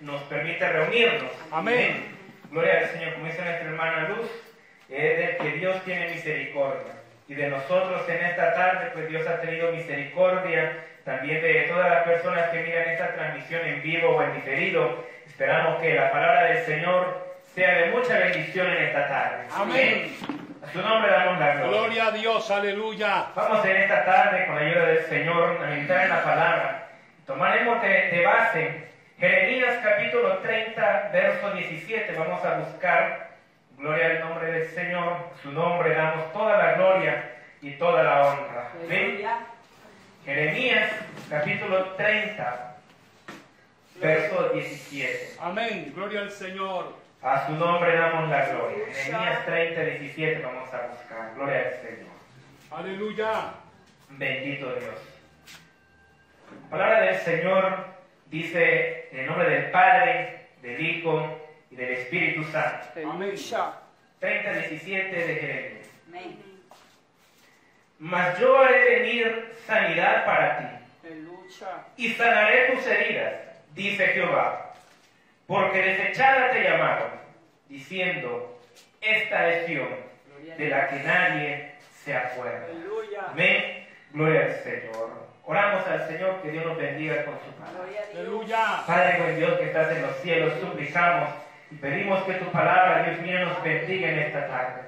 nos permite reunirnos. Amén. Gloria al Señor, como dice nuestra hermana Luz, es de que Dios tiene misericordia. Y de nosotros en esta tarde, pues Dios ha tenido misericordia también de todas las personas que miran esta transmisión en vivo o en diferido. Esperamos que la palabra del Señor sea de mucha bendición en esta tarde. Amén. A su nombre damos la gloria. Gloria a Dios, aleluya. Vamos en esta tarde, con la ayuda del Señor, a meditar en la palabra. Tomaremos de, de base Jeremías capítulo 30, verso 17. Vamos a buscar, gloria al nombre del Señor, su nombre damos toda la gloria y toda la honra. Amén. Jeremías capítulo 30, verso 17. Amén. Gloria al Señor. A su nombre damos la gloria. Jeremías 30, 17 vamos a buscar. Gloria al Señor. Aleluya. Bendito Dios. La palabra del Señor dice en el nombre del Padre, del Hijo y del Espíritu Santo. Amén. 30, 17 de Jeremías. Amén. Mas yo haré venir sanidad para ti Aleluya. y sanaré tus heridas, dice Jehová. Porque desechada te llamaron, diciendo, esta es Sión, de la que nadie se acuerda. Aleluya. Amén. Gloria al Señor. Oramos al Señor que Dios nos bendiga con su palabra. Aleluya. Padre buen Dios que estás en los cielos, suplicamos y pedimos que tu palabra, Dios mío, nos bendiga en esta tarde.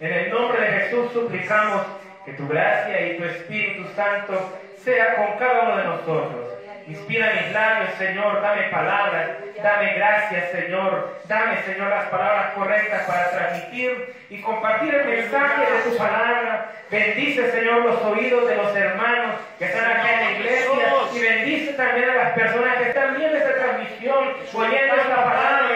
En el nombre de Jesús suplicamos que tu gracia y tu Espíritu Santo sea con cada uno de nosotros. Inspira mis labios, Señor, dame palabras, dame gracias, Señor, dame, Señor, las palabras correctas para transmitir y compartir el mensaje de tu palabra. Bendice, Señor, los oídos de los hermanos que están acá en la iglesia y bendice también a las personas que están viendo esta transmisión, oyendo esta palabra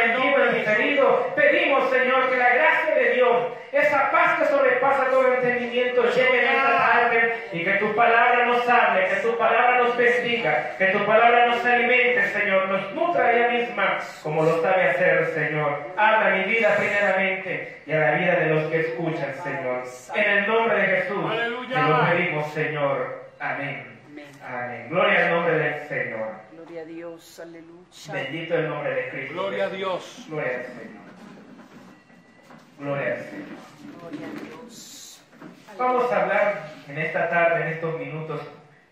Pedimos, Señor, que la gracia de Dios, esa paz que sobrepasa todo entendimiento, llegue en esta tarde y que tu palabra nos hable, que tu palabra nos bendiga, que tu palabra nos alimente, Señor, nos nutra ella misma, como lo sabe hacer, Señor. Habla mi vida primeramente y a la vida de los que escuchan, Señor. En el nombre de Jesús, te lo pedimos, Señor. Amén. Amén. Gloria al nombre del Señor. Gloria a Dios. Aleluya. Bendito el nombre de Cristo. Gloria a Dios. Gloria al Señor. Gloria al Señor. Gloria a Dios. Vamos a hablar en esta tarde, en estos minutos,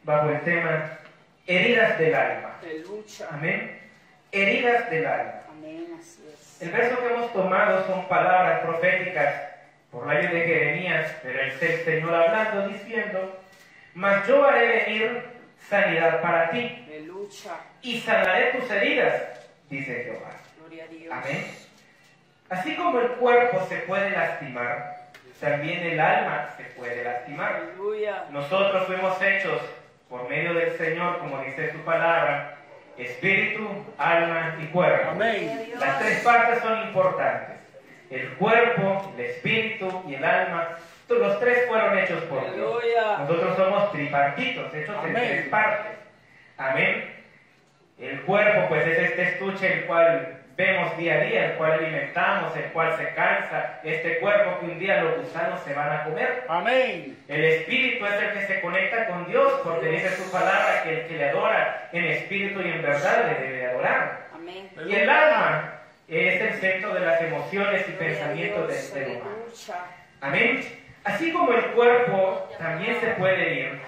bajo el tema heridas del alma. Aleluya. Amén. Heridas del alma. Amén. Así es. El verso que hemos tomado son palabras proféticas por la ayuda de Jeremías, pero el Señor hablando, diciendo, mas yo haré venir sanidad para ti Aleluya. y sanaré tus heridas, dice Jehová. Gloria a Dios. Amén. Así como el cuerpo se puede lastimar, también el alma se puede lastimar. Aleluya. Nosotros fuimos hechos por medio del Señor, como dice su palabra, espíritu, alma y cuerpo. Amén. Las tres partes son importantes. El cuerpo, el espíritu y el alma, los tres fueron hechos por Dios. Nosotros somos tripartitos, hechos en tres partes. Amén. El cuerpo, pues es este estuche el cual vemos día a día, el cual alimentamos, el cual se cansa, este cuerpo que un día los gusanos se van a comer. Amén. El espíritu es el que se conecta con Dios, porque dice su palabra que el que le adora en espíritu y en verdad le debe adorar. Amén. Y el alma es el centro de las emociones y pensamientos del ser humano. Amén. Así como el cuerpo también se puede ir,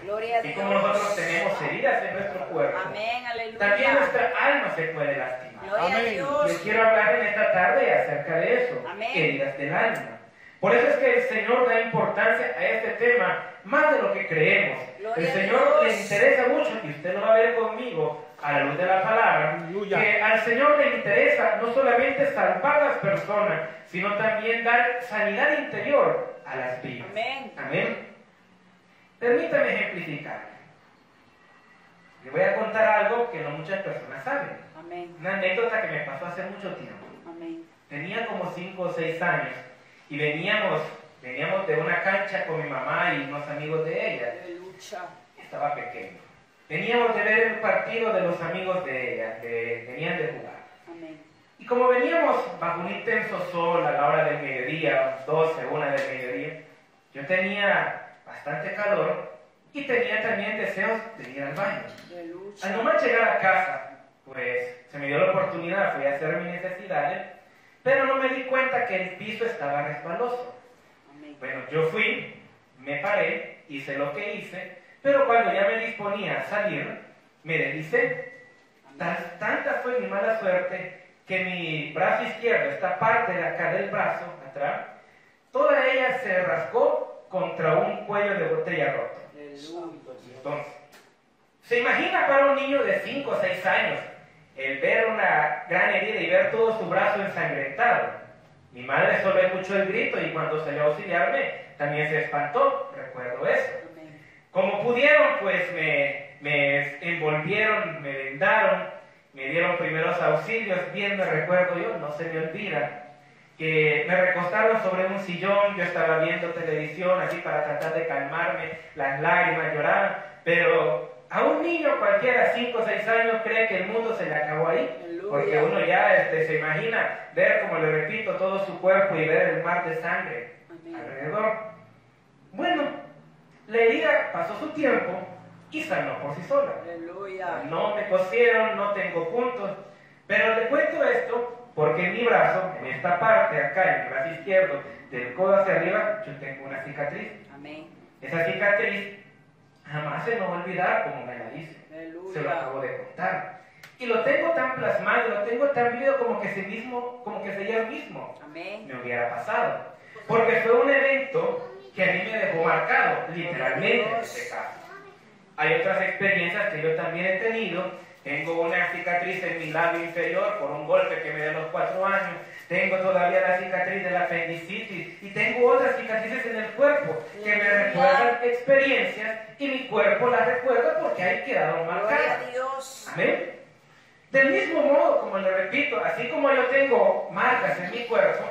y como nosotros tenemos heridas en nuestro cuerpo, Amén. Aleluya. también nuestra alma se puede lastimar. Amén. Quiero hablar en esta tarde acerca de eso, Amén. heridas del alma. Por eso es que el Señor da importancia a este tema más de lo que creemos. Gloria el Señor le interesa mucho, y usted lo va a ver conmigo a la luz de la palabra, Aleluya. que al Señor le interesa no solamente salvar a las personas, sino también dar sanidad interior a las vidas. Amén. Amén. Permítame ejemplificar. Le voy a contar algo que no muchas personas saben. Amén. Una anécdota que me pasó hace mucho tiempo. Amén. Tenía como 5 o 6 años y veníamos, veníamos de una cancha con mi mamá y unos amigos de ella. Aleluya. Estaba pequeño. Veníamos de ver el partido de los amigos de ella, que venían de jugar. Y como veníamos bajo un intenso sol a la hora del mediodía, 12, 1 del mediodía, yo tenía bastante calor y tenía también deseos de ir al baño. Al nomás llegar a casa, pues se me dio la oportunidad, fui a hacer mis necesidades, pero no me di cuenta que el piso estaba resbaloso. Bueno, yo fui, me paré, hice lo que hice, pero cuando ya me disponía a salir, me deslizé. Tan- tanta fue mi mala suerte que mi brazo izquierdo, esta parte de acá del brazo, atrás, toda ella se rascó contra un cuello de botella roto. Entonces, ¿se imagina para un niño de 5 o 6 años el ver una gran herida y ver todo su brazo ensangrentado? Mi madre solo escuchó el grito y cuando salió a auxiliarme también se espantó, recuerdo eso. Como pudieron, pues me, me envolvieron, me vendaron, me dieron primeros auxilios, bien me recuerdo yo, no se me olvida, que me recostaron sobre un sillón, yo estaba viendo televisión así para tratar de calmarme, las lágrimas lloraban, pero a un niño cualquiera, 5 o 6 años, cree que el mundo se le acabó ahí, porque uno ya este, se imagina ver, como le repito, todo su cuerpo y ver el mar de sangre alrededor. Bueno, la herida pasó su tiempo y sanó por sí sola. Aleluya. No me cosieron, no tengo puntos, pero le cuento esto porque en mi brazo, en esta parte acá, en el brazo izquierdo, del codo hacia arriba, yo tengo una cicatriz. Amén. Esa cicatriz jamás se me va a olvidar como me la dice. Se lo acabo de contar. Y lo tengo tan plasmado, lo tengo tan vivido como que, se mismo, como que sería el mismo Amén. me hubiera pasado. Porque fue un evento que a mí me dejó marcado, literalmente en este caso. Hay otras experiencias que yo también he tenido. Tengo una cicatriz en mi labio inferior por un golpe que me dio a los cuatro años. Tengo todavía la cicatriz de la apendicitis. Y tengo otras cicatrices en el cuerpo que me recuerdan experiencias y mi cuerpo las recuerda porque ahí quedaron marcadas. a Dios. Amén. Del mismo modo, como le repito, así como yo tengo marcas en mi cuerpo,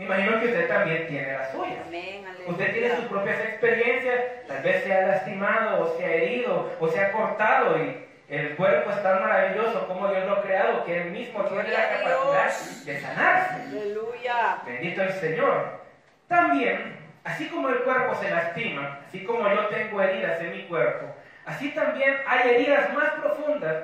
me imagino que usted también tiene las suyas. Amén. Usted tiene sus propias experiencias, tal vez se ha lastimado o se ha herido o se ha cortado y el cuerpo es tan maravilloso como Dios lo ha creado que Él mismo tiene la capacidad de sanarse. Aleluya. Bendito el Señor. También, así como el cuerpo se lastima, así como yo tengo heridas en mi cuerpo, así también hay heridas más profundas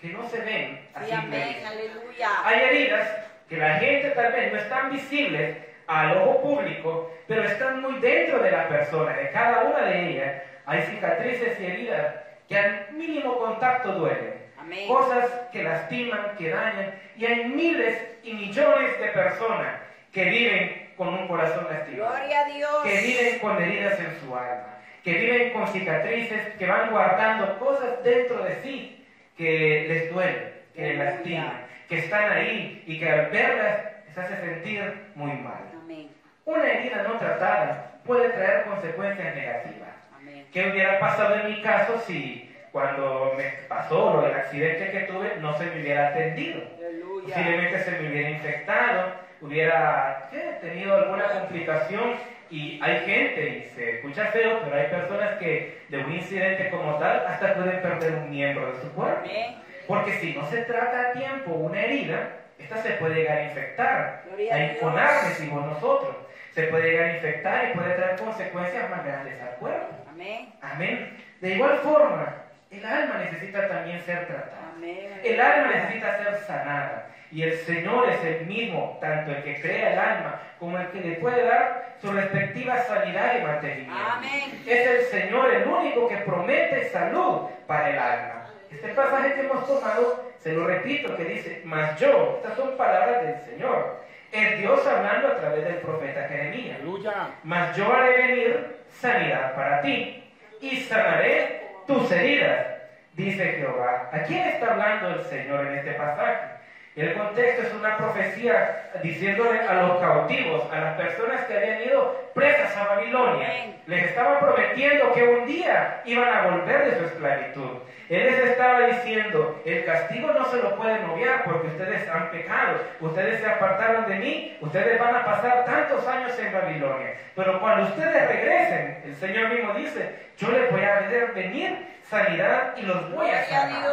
que no se ven. a Sí, amén. Aleluya. Hay heridas que la gente tal vez no están visibles al ojo público, pero están muy dentro de la persona, de cada una de ellas. Hay cicatrices y heridas que al mínimo contacto duelen. Amén. Cosas que lastiman, que dañan. Y hay miles y millones de personas que viven con un corazón lastimado Gloria a Dios. que viven con heridas en su alma, que viven con cicatrices, que van guardando cosas dentro de sí que les duelen, que les lastiman, que están ahí y que al verlas les hace sentir muy mal. Amén. Una herida no tratada puede traer consecuencias negativas. Amén. ¿Qué hubiera pasado en mi caso si cuando me pasó lo del accidente que tuve no se me hubiera atendido? Aleluya. Posiblemente se me hubiera infectado, hubiera ¿qué? tenido alguna complicación y hay gente, y se escucha feo, pero hay personas que de un incidente como tal hasta pueden perder un miembro de su cuerpo. Amén. Porque si no se trata a tiempo una herida, esta se puede llegar a infectar, Gloria a imponer, decimos nosotros. Se puede llegar a infectar y puede traer consecuencias más grandes al cuerpo. Amén. Amén. De igual forma, el alma necesita también ser tratada. Amén. El alma necesita ser sanada. Y el Señor es el mismo, tanto el que crea el alma como el que le puede dar su respectiva sanidad y mantenimiento. Amén. Es el Señor el único que promete salud para el alma. Este pasaje que hemos tomado, se lo repito, que dice, mas yo, estas son palabras del Señor, es Dios hablando a través del profeta Jeremías. Aleluya. Mas yo haré venir sanidad para ti y sanaré tus heridas, dice Jehová. ¿A quién está hablando el Señor en este pasaje? El contexto es una profecía diciéndole a los cautivos, a las personas que habían ido presas a Babilonia, les estaba prometiendo que un día iban a volver de su esclavitud. Él les estaba diciendo, el castigo no se lo pueden obviar porque ustedes han pecado, ustedes se apartaron de mí, ustedes van a pasar tantos años en Babilonia. Pero cuando ustedes regresen, el Señor mismo dice, yo les voy a hacer venir sanidad y los voy a sanar.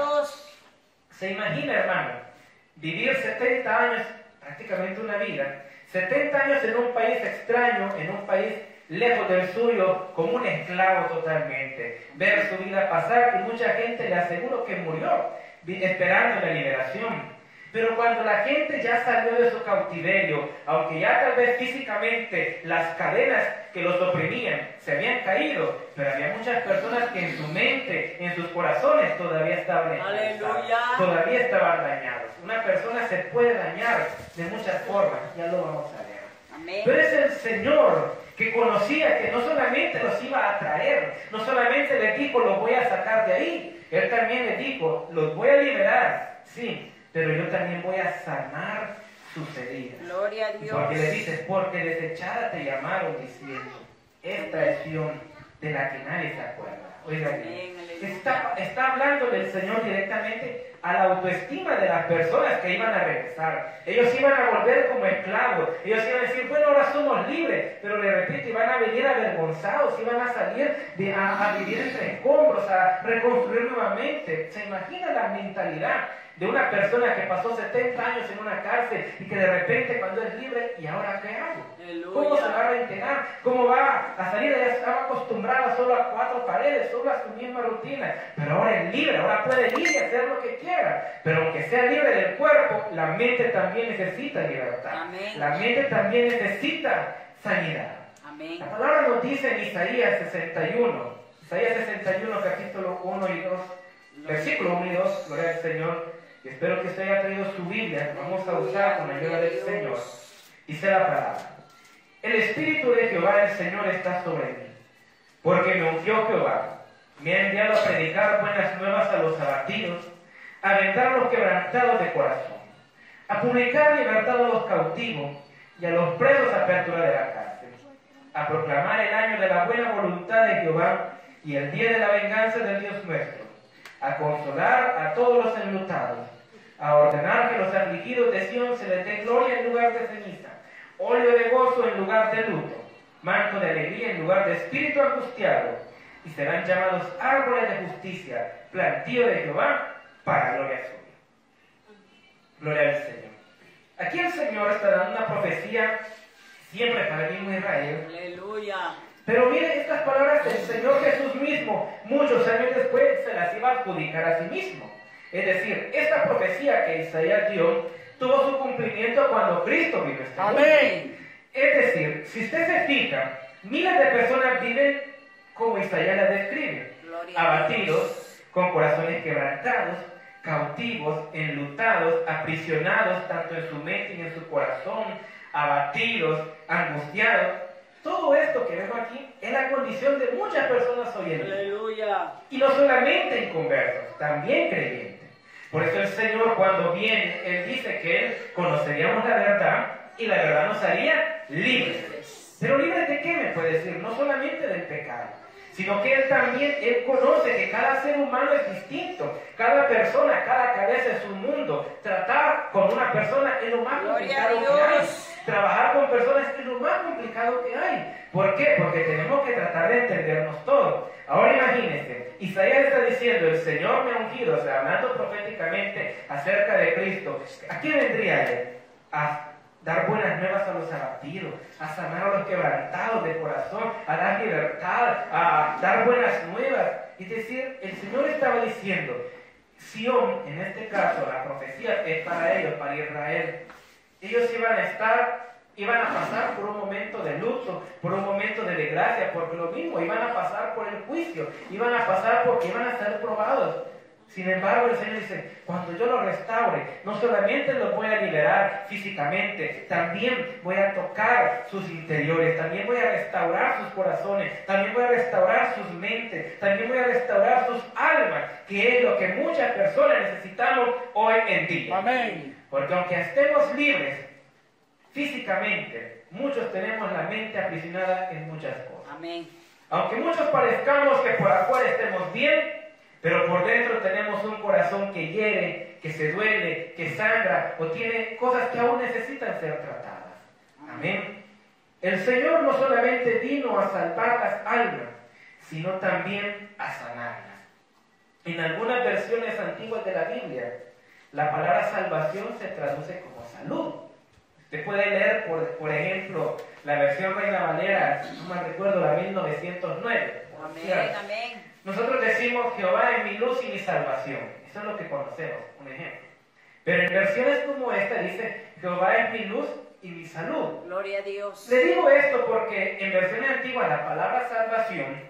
Se imagina, hermano, vivir 70 años, prácticamente una vida, 70 años en un país extraño, en un país lejos del suyo, como un esclavo totalmente, ver su vida pasar y mucha gente le aseguro que murió, esperando la liberación. Pero cuando la gente ya salió de su cautiverio, aunque ya tal vez físicamente las cadenas que los oprimían se habían caído, pero había muchas personas que en su mente, en sus corazones todavía estaban todavía estaban dañados. Una persona se puede dañar de muchas formas, ya lo vamos a ver. Amén. Pero es el Señor que conocía que no solamente los iba a traer, no solamente les dijo, los voy a sacar de ahí, Él también les dijo, los voy a liberar, sí, pero yo también voy a sanar sus heridas. Gloria a Dios. Porque le dices, porque desechada te llamaron diciendo, esta es de la que nadie se acuerda. Oiga está, está hablando del Señor directamente a la autoestima de las personas que iban a regresar. Ellos iban a volver como esclavos. Ellos iban a decir, bueno, ahora somos libres. Pero le repito, iban a venir avergonzados, iban a salir de, a, a vivir entre escombros, a reconstruir nuevamente. ¿Se imagina la mentalidad de una persona que pasó 70 años en una cárcel y que de repente cuando es libre, ¿y ahora qué hago? Aleluya. ¿Cómo se va a reintegrar? ¿Cómo va a salir? Ella estaba acostumbrada solo a cuatro paredes, solo a su misma rutina. Pero ahora es libre, ahora puede ir y hacer lo que quiera. Pero aunque sea libre del cuerpo, la mente también necesita libertad. Amén. La mente también necesita sanidad. Amén. La palabra nos dice en Isaías 61, Isaías 61, capítulo 1 y 2, versículo 1 y 2, gloria al Señor. Y espero que usted haya traído su Biblia, vamos a usar con la ayuda del Señor. Dice la palabra, el Espíritu de Jehová el Señor está sobre mí, porque me ungió Jehová, me ha enviado a predicar buenas nuevas a los abatidos, a vendar los quebrantados de corazón, a publicar libertad a los cautivos y a los presos apertura de la cárcel, a proclamar el año de la buena voluntad de Jehová y el día de la venganza del Dios nuestro, a consolar a todos los enlutados, a ordenar que los afligidos de Sión se les dé gloria en lugar de ceniza, óleo de gozo en lugar de luto, manto de alegría en lugar de espíritu angustiado, y serán llamados árboles de justicia, plantío de Jehová, para gloria suya. Gloria al Señor. Aquí el Señor está dando una profecía siempre para el mismo Israel. Aleluya. Pero miren estas palabras del Señor Jesús mismo, muchos años después se las iba a adjudicar a sí mismo. Es decir, esta profecía que Isaías dio tuvo su cumplimiento cuando Cristo vino a este mundo. Amén. Es decir, si usted se fija, miles de personas viven como Isaías la describe, Gloria abatidos, con corazones quebrantados, cautivos, enlutados, aprisionados tanto en su mente y en su corazón, abatidos, angustiados. Todo esto que vemos aquí es la condición de muchas personas hoy en día. Aleluya. Y no solamente inconversos, también creyentes. Por eso el Señor cuando viene, Él dice que Él conoceríamos la verdad y la verdad nos haría libres. Pero libres de qué me puede decir? No solamente del pecado, sino que Él también, Él conoce que cada ser humano es distinto. Cada persona, cada cabeza es un mundo. Tratar con una persona es lo más complicado que hay. Trabajar con personas es lo más complicado que hay. ¿Por qué? Porque tenemos que tratar de entendernos todos. Ahora imagínense, Isaías está diciendo, el Señor me ha ungido, o sea, hablando proféticamente acerca de Cristo. ¿A qué vendría Él? A dar buenas nuevas a los abatidos, a sanar a los quebrantados de corazón, a dar libertad, a dar buenas nuevas. Es decir, el Señor estaba diciendo, Sión, en este caso, la profecía es para ellos, para Israel. Ellos iban a estar, iban a pasar por un momento de luto, por un momento de desgracia, porque lo mismo, iban a pasar por el juicio, iban a pasar porque iban a ser probados. Sin embargo, el Señor dice, cuando yo los restaure, no solamente los voy a liberar físicamente, también voy a tocar sus interiores, también voy a restaurar sus corazones, también voy a restaurar sus mentes, también voy a restaurar sus almas, que es lo que muchas personas necesitamos hoy en día. Amén. Porque aunque estemos libres físicamente, muchos tenemos la mente aprisionada en muchas cosas. Amén. Aunque muchos parezcamos que por afuera estemos bien, pero por dentro tenemos un corazón que hiere, que se duele, que sangra o tiene cosas que aún necesitan ser tratadas. Amén. El Señor no solamente vino a salvar las almas, sino también a sanarlas. En algunas versiones antiguas de la Biblia, la palabra salvación se traduce como salud. Usted puede leer, por, por ejemplo, la versión Reina Valera, si no me recuerdo, la 1909. por Amén. Amén. Nosotros decimos, Jehová es mi luz y mi salvación. Eso es lo que conocemos, un ejemplo. Pero en versiones como esta dice, Jehová es mi luz y mi salud. Gloria a Dios. Le digo esto porque en versiones antiguas la palabra salvación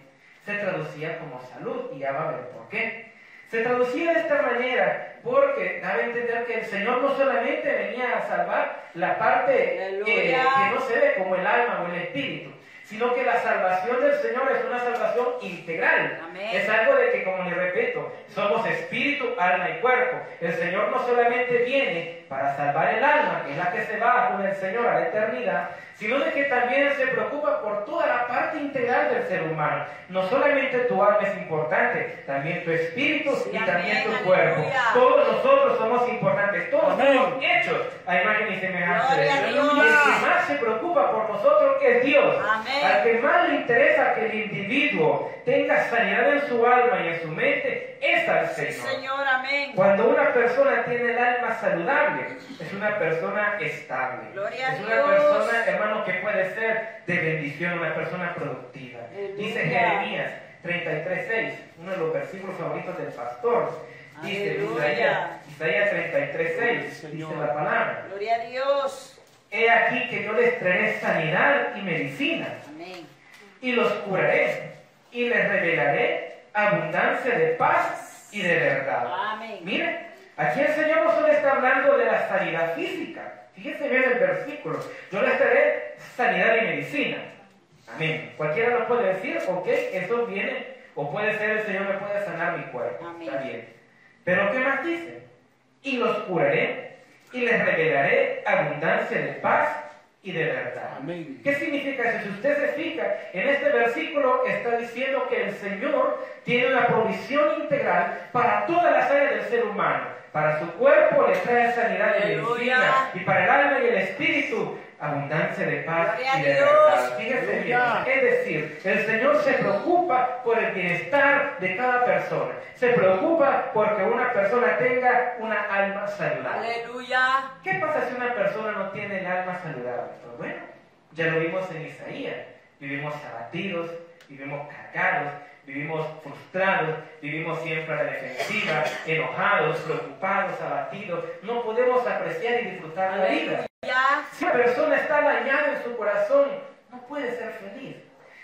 se traducía como salud y ya va a ver por qué. Se traducía de esta manera porque daba a entender que el Señor no solamente venía a salvar la parte Aleluya. que no se ve como el alma o el espíritu, sino que la salvación del Señor es una salvación integral. Amén. Es algo de que, como les repito, somos espíritu, alma y cuerpo. El Señor no solamente viene para salvar el alma, que es la que se va con el Señor a la eternidad, sino de que también se preocupa por toda la parte integral del ser humano. No solamente tu alma es importante, también tu espíritu y Amén, también tu aleluya. cuerpo. Todos nosotros somos importantes, todos Amén. somos hechos a imagen y semejanza de Dios. Dios. Y el que más se preocupa por nosotros es Dios. Amén. Al que más le interesa que el individuo tenga sanidad en su alma y en su mente es al Sí, Señor. Señor, amén. Cuando una persona tiene el alma saludable, es una persona estable. Gloria es una Dios. persona, hermano, que puede ser de bendición, una persona productiva. Aleluya. Dice Jeremías 33.6, uno de los versículos favoritos del pastor. Dice Aleluya. Isaías, Isaías 33.6, dice Señor. la palabra. Gloria a Dios. He aquí que yo les traeré sanidad y medicina Amén. y los curaré y les revelaré abundancia de paz y de verdad. Amén. Mire, aquí el Señor no solo está hablando de la sanidad física. Fíjese bien el versículo. Yo les daré sanidad y medicina. Amén. Cualquiera lo puede decir, ok, eso viene, o puede ser el Señor me puede sanar mi cuerpo. Amén. Está bien. Pero ¿qué más dice? Y los curaré y les revelaré abundancia de paz y de verdad. Amén. ¿Qué significa eso? Si usted se fija, en este versículo está diciendo que el Señor tiene una provisión integral para todas las áreas del ser humano. Para su cuerpo le trae sanidad y medicina. Y para el alma y el espíritu, abundancia de paz Gloria y de verdad. Fíjese bien. Es decir, el Señor se preocupa por el bienestar de cada persona. Se preocupa porque una persona tenga una alma saludable. Aleluya. ¿Qué pasa si una persona no tiene el alma saludable? Pues bueno, ya lo vimos en Isaías. Vivimos abatidos, vivimos cargados, vivimos frustrados, vivimos siempre a la defensiva, enojados, preocupados, abatidos. No podemos apreciar y disfrutar la vida. Si una persona está dañada en su corazón, no puede ser feliz.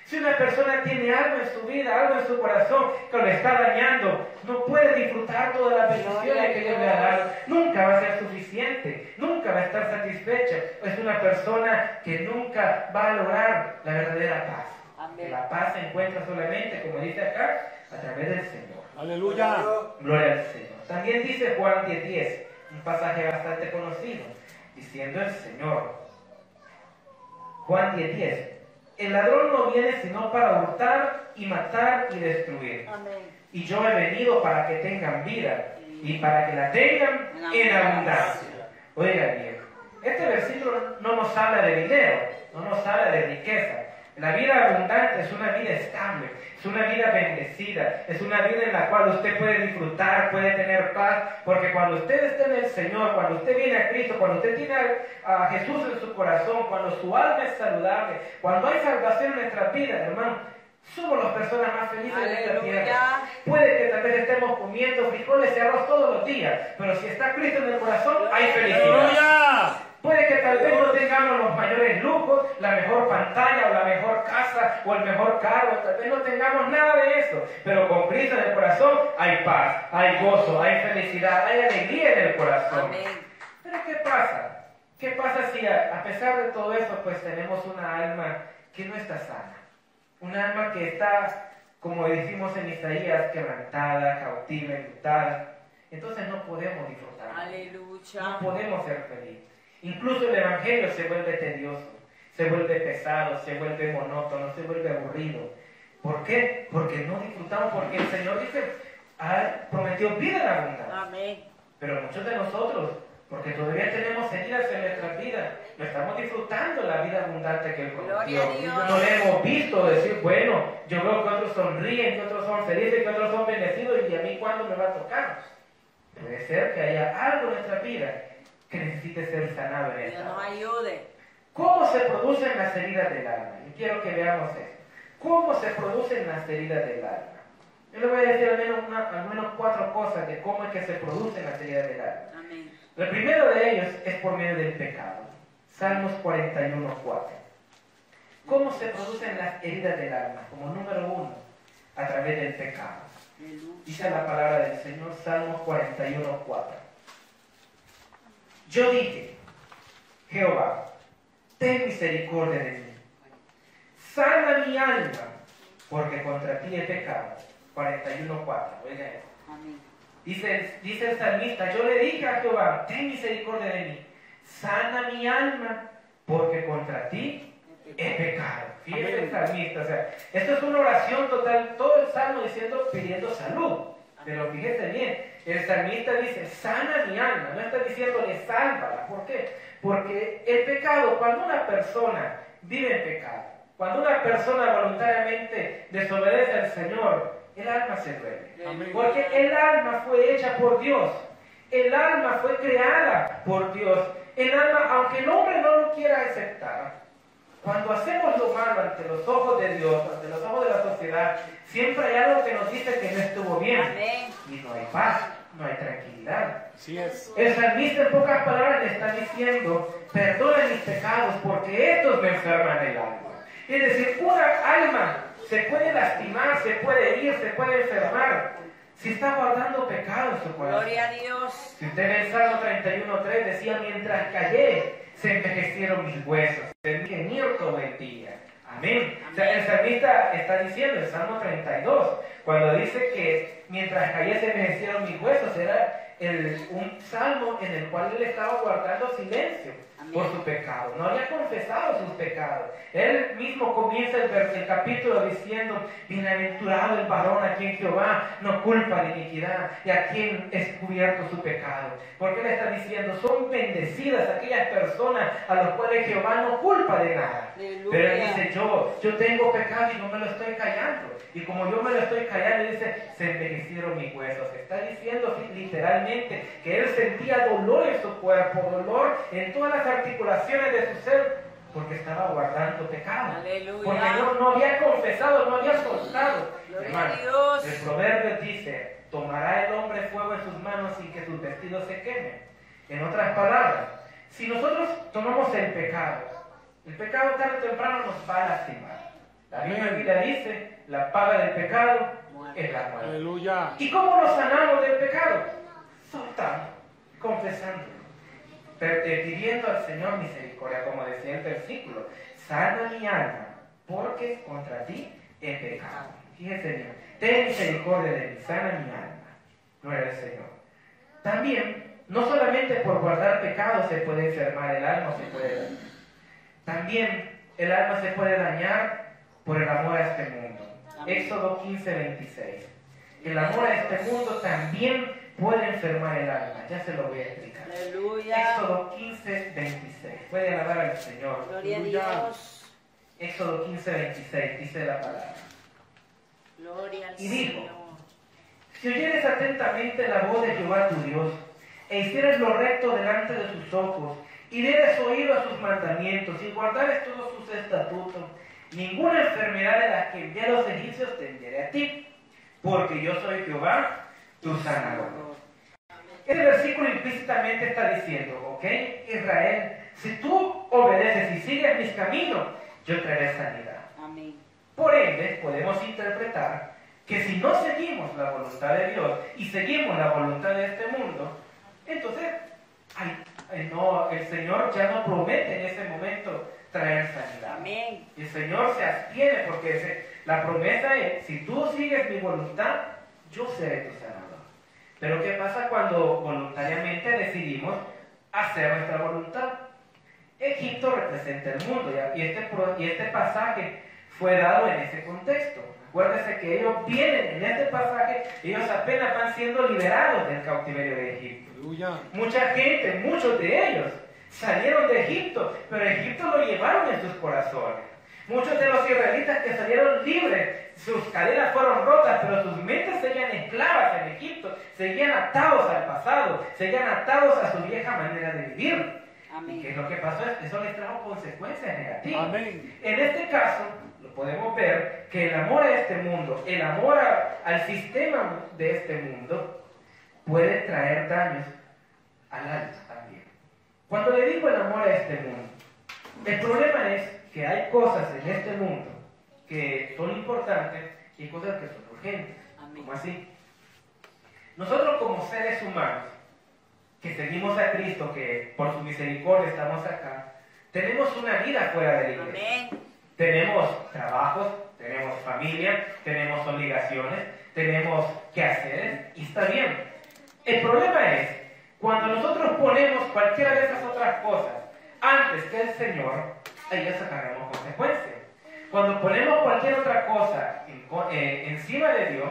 Si una persona tiene algo en su vida, algo en su corazón que le está dañando, no puede disfrutar todas las bendiciones que Dios le ha dado. Nunca va a ser suficiente, nunca va a estar satisfecha. Es una persona que nunca va a lograr la verdadera paz. Amén. La paz se encuentra solamente, como dice acá, a través del Señor. Aleluya. Gloria al Señor. También dice Juan 10:10, un pasaje bastante conocido, diciendo el Señor. Juan 10:10, el ladrón no viene sino para hurtar y matar y destruir. Amén. Y yo he venido para que tengan vida y para que la tengan en abundancia. Oiga bien, este versículo no nos habla de dinero, no nos habla de riqueza. La vida abundante es una vida estable, es una vida bendecida, es una vida en la cual usted puede disfrutar, puede tener paz, porque cuando usted está en el Señor, cuando usted viene a Cristo, cuando usted tiene a, a Jesús en su corazón, cuando su alma es saludable, cuando hay salvación en nuestra vida, hermano, somos las personas más felices de esta tierra. Puede que vez estemos comiendo frijoles y arroz todos los días, pero si está Cristo en el corazón, hay felicidad. Aleluya. Puede que tal vez no tengamos los mayores lujos, la mejor pantalla o la mejor casa o el mejor carro, tal vez no tengamos nada de eso, pero con Cristo en el corazón hay paz, hay gozo, hay felicidad, hay alegría en el corazón. Amén. Pero ¿qué pasa? ¿Qué pasa si a, a pesar de todo eso pues tenemos una alma que no está sana? Un alma que está, como decimos en Isaías, quebrantada, cautiva, enlutada. Entonces no podemos disfrutar. No Aleluya. podemos ser felices. Incluso el Evangelio se vuelve tedioso, se vuelve pesado, se vuelve monótono, se vuelve aburrido. ¿Por qué? Porque no disfrutamos, porque el Señor dice, ha prometido vida en abundancia. Amén. Pero muchos de nosotros, porque todavía tenemos heridas en nuestras vidas, no estamos disfrutando la vida abundante que Él prometió. No le hemos visto decir, bueno, yo veo que otros sonríen, que otros son felices, que otros son bendecidos, y a mí cuándo me va a tocar. Puede ser que haya algo en nuestra vida que necesite ser sanado en Dios esta. nos ayude. ¿Cómo se producen las heridas del alma? Y quiero que veamos esto. ¿Cómo se producen las heridas del alma? Yo le voy a decir al menos, una- al menos cuatro cosas de cómo es que se producen las heridas del alma. Amén. El primero de ellos es por medio del pecado. Salmos 41.4. ¿Cómo se producen las heridas del alma? Como número uno, a través del pecado. Dice la palabra del Señor, Salmos 41.4. Yo dije, Jehová, ten misericordia de mí. Sana mi alma, porque contra ti he pecado. 41.4. Oiga. Dice, dice el salmista, yo le dije a Jehová, ten misericordia de mí, sana mi alma, porque contra ti he pecado. Fíjese el salmista, o sea, esto es una oración total, todo el salmo diciendo, pidiendo salud. Pero fíjese bien, el salmista dice, sana mi alma, no está diciéndole sálvala. ¿Por qué? Porque el pecado, cuando una persona vive en pecado, cuando una persona voluntariamente desobedece al Señor, el alma se duele. Porque el alma fue hecha por Dios. El alma fue creada por Dios. El alma, aunque el hombre no lo quiera aceptar, cuando hacemos lo malo ante los ojos de Dios, ante los ojos de la sociedad, siempre hay algo que nos dice que no estuvo bien. Amén. Y no hay paz, no hay tranquilidad. Así es. El salmista en pocas palabras le está diciendo, perdona mis pecados porque estos me enferman el alma. Es decir, una alma se puede lastimar, se puede ir, se puede enfermar si está guardando pecado en su corazón. Gloria a Dios. Si usted ve el Salmo 31.3 decía, mientras callé, se envejecieron mis huesos, que gemir todo el día. Amén. O sea, el salmista está diciendo en Salmo 32, cuando dice que mientras callé se envejecieron mis huesos, era el- un salmo en el cual él estaba guardando silencio. Por su pecado. No había confesado sus pecados. Él mismo comienza el, el capítulo diciendo, bienaventurado el varón a quien Jehová no culpa de iniquidad y a quien es cubierto su pecado. Porque él está diciendo, son bendecidas aquellas personas a las cuales Jehová no culpa de nada. Aleluya. Pero él dice, yo, yo tengo pecado y no me lo estoy callando. Y como yo me lo estoy callando, dice, se envejecieron mis huesos. Está diciendo literalmente que él sentía dolor en su cuerpo, dolor en todas las articulaciones de su ser, porque estaba guardando pecado. Aleluya. Porque no, no había confesado, no había soltado. Hermano, el proverbio dice, tomará el hombre fuego en sus manos sin que sus vestidos se quemen. En otras palabras, si nosotros tomamos el pecado, el pecado tarde o temprano nos va a lastimar. La misma Biblia dice, la paga del pecado es la muerte. Aleluya. ¿Y cómo nos sanamos del pecado? Soltando, confesando, pidiendo al Señor misericordia, como decía el versículo. Sana mi alma, porque contra ti he pecado. Fíjese bien, ten misericordia de mí, sana mi alma. Gloria al Señor. También, no solamente por guardar pecado se puede enfermar el alma, se puede dañar. También el alma se puede dañar por el amor a este mundo. Éxodo 15, 26. El amor a este mundo también puede enfermar el alma. Ya se lo voy a explicar. Aleluya. Éxodo 15, 26. Puede alabar al Señor. Gloria a Aleluya. Dios. Éxodo 15, 26 dice la palabra. Gloria al Y dijo, Señor. Si oyeres atentamente la voz de Jehová tu Dios, e hicieres lo recto delante de sus ojos, y dieres oído a sus mandamientos, y guardares todos sus estatutos, ninguna enfermedad de las que envié a los egipcios te enviaré a ti, porque yo soy Jehová, tu sanador. Este versículo implícitamente está diciendo, ok, Israel, si tú obedeces y sigues mis caminos, yo traeré sanidad. Amén. Por ende, podemos interpretar que si no seguimos la voluntad de Dios y seguimos la voluntad de este mundo, entonces ay, ay, no, el Señor ya no promete en ese momento traer sanidad. Amén. El Señor se abstiene porque se- la promesa es, si tú sigues mi voluntad, yo seré tu sanador. Pero ¿qué pasa cuando voluntariamente decidimos hacer nuestra voluntad? Egipto representa el mundo y- y este, y este pasaje fue dado en ese contexto. Acuérdense que ellos vienen en este pasaje, ellos apenas van siendo liberados del cautiverio de Egipto. Aleluya. Mucha gente, muchos de ellos, salieron de Egipto, pero Egipto lo llevaron en sus corazones. Muchos de los israelitas que salieron libres, sus cadenas fueron rotas, pero sus mentes seguían esclavas en Egipto, seguían atados al pasado, seguían atados a su vieja manera de vivir. ¿Y es lo que pasó? Eso les trajo consecuencias negativas. Amén. En este caso, podemos ver que el amor a este mundo, el amor a- al sistema de este mundo, puede traer daños al alma también. Cuando le digo el amor a este mundo, el problema es que hay cosas en este mundo que son importantes y hay cosas que son urgentes. Amén. ¿Cómo así? Nosotros como seres humanos, que seguimos a Cristo, que por su misericordia estamos acá, tenemos una vida fuera de la iglesia. Amén. Tenemos trabajos, tenemos familia, tenemos obligaciones, tenemos quehaceres y está bien. El problema es cuando nosotros ponemos cualquiera de esas otras cosas antes que el Señor, ya sacaremos consecuencias. Cuando ponemos cualquier otra cosa en eh, encima de Dios,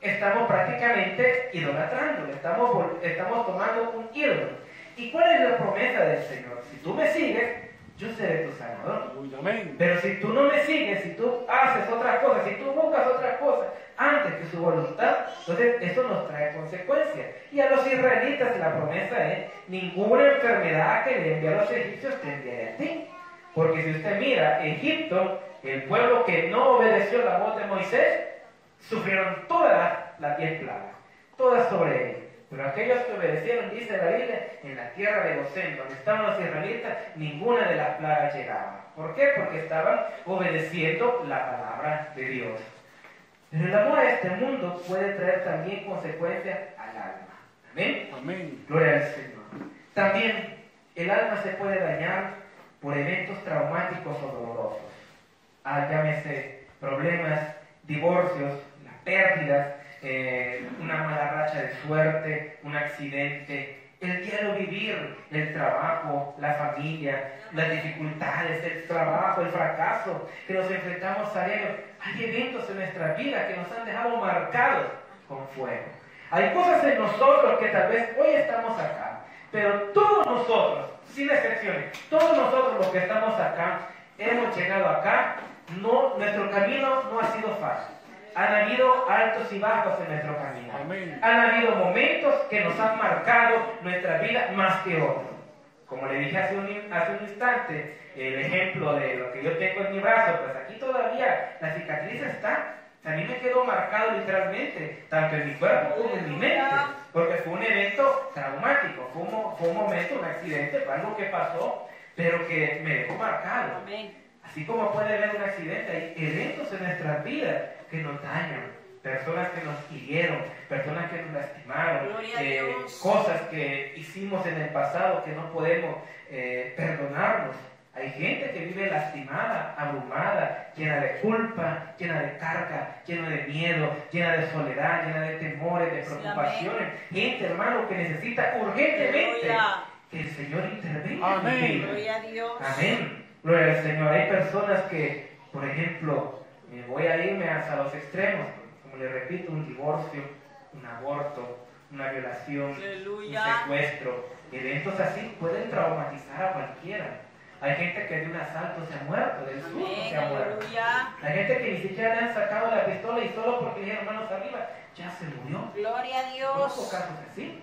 estamos prácticamente idolatrando, estamos, estamos tomando un ídolo. ¿Y cuál es la promesa del Señor? Si tú me sigues, yo seré tu Salvador. Amén. Pero si tú no me sigues, si tú haces otras cosas, si tú buscas otras cosas antes que su voluntad, entonces eso nos trae consecuencias. Y a los israelitas la promesa es, ninguna enfermedad que le envié a los egipcios te enviaré a ti. Porque si usted mira, Egipto, el pueblo que no obedeció la voz de Moisés, sufrieron todas las, diez plagas, todas sobre ellos. Pero aquellos que obedecieron, dice la Biblia, en la tierra de Gosén, donde estaban los israelitas, ninguna de las plagas llegaba. ¿Por qué? Porque estaban obedeciendo la palabra de Dios. Pero el amor a este mundo puede traer también consecuencias al alma. Amén. Amén. Gloria al Señor. También el alma se puede dañar por eventos traumáticos o dolorosos. Ah, llámese problemas, divorcios, las pérdidas, eh, una mala racha de suerte, un accidente, el diario vivir, el trabajo, la familia, las dificultades, el trabajo, el fracaso que nos enfrentamos a ellos. Hay eventos en nuestra vida que nos han dejado marcados con fuego. Hay cosas en nosotros que tal vez hoy estamos acá, pero todos nosotros, sin excepciones, todos nosotros los que estamos acá, hemos llegado acá, no, nuestro camino no ha sido fácil. Han habido altos y bajos en nuestro camino. Amén. Han habido momentos que nos han marcado nuestra vida más que otros. Como le dije hace un, hace un instante, el ejemplo de lo que yo tengo en mi brazo, pues aquí todavía la cicatriz está. A mí me quedó marcado literalmente, tanto en mi cuerpo como en mi mente, porque fue un evento traumático, fue un, mo- fue un momento, un accidente, fue algo que pasó, pero que me dejó marcado. Así como puede haber un accidente, hay eventos en nuestras vidas que nos dañan, personas que nos hirieron, personas que nos lastimaron, eh, cosas que hicimos en el pasado que no podemos eh, perdonarnos. Hay gente que vive lastimada, abrumada, llena de culpa, llena de carga, llena de miedo, llena de soledad, llena de temores, de Sí, preocupaciones. Gente, hermano, que necesita urgentemente que el Señor intervenga. en su Amén. vida. Gloria a Dios. Amén. Gloria al Señor. Hay personas que, por ejemplo, eh, voy a irme hasta los extremos, como le repito, un divorcio, un aborto, una violación, Aleluya. un secuestro. Eventos así pueden traumatizar a cualquiera. Hay gente que de un asalto se ha muerto, del susto se ha muerto. Hay gente que ni siquiera le han sacado la pistola y solo porque le dijeron manos arriba, ya se murió. Gloria a Dios. casos así.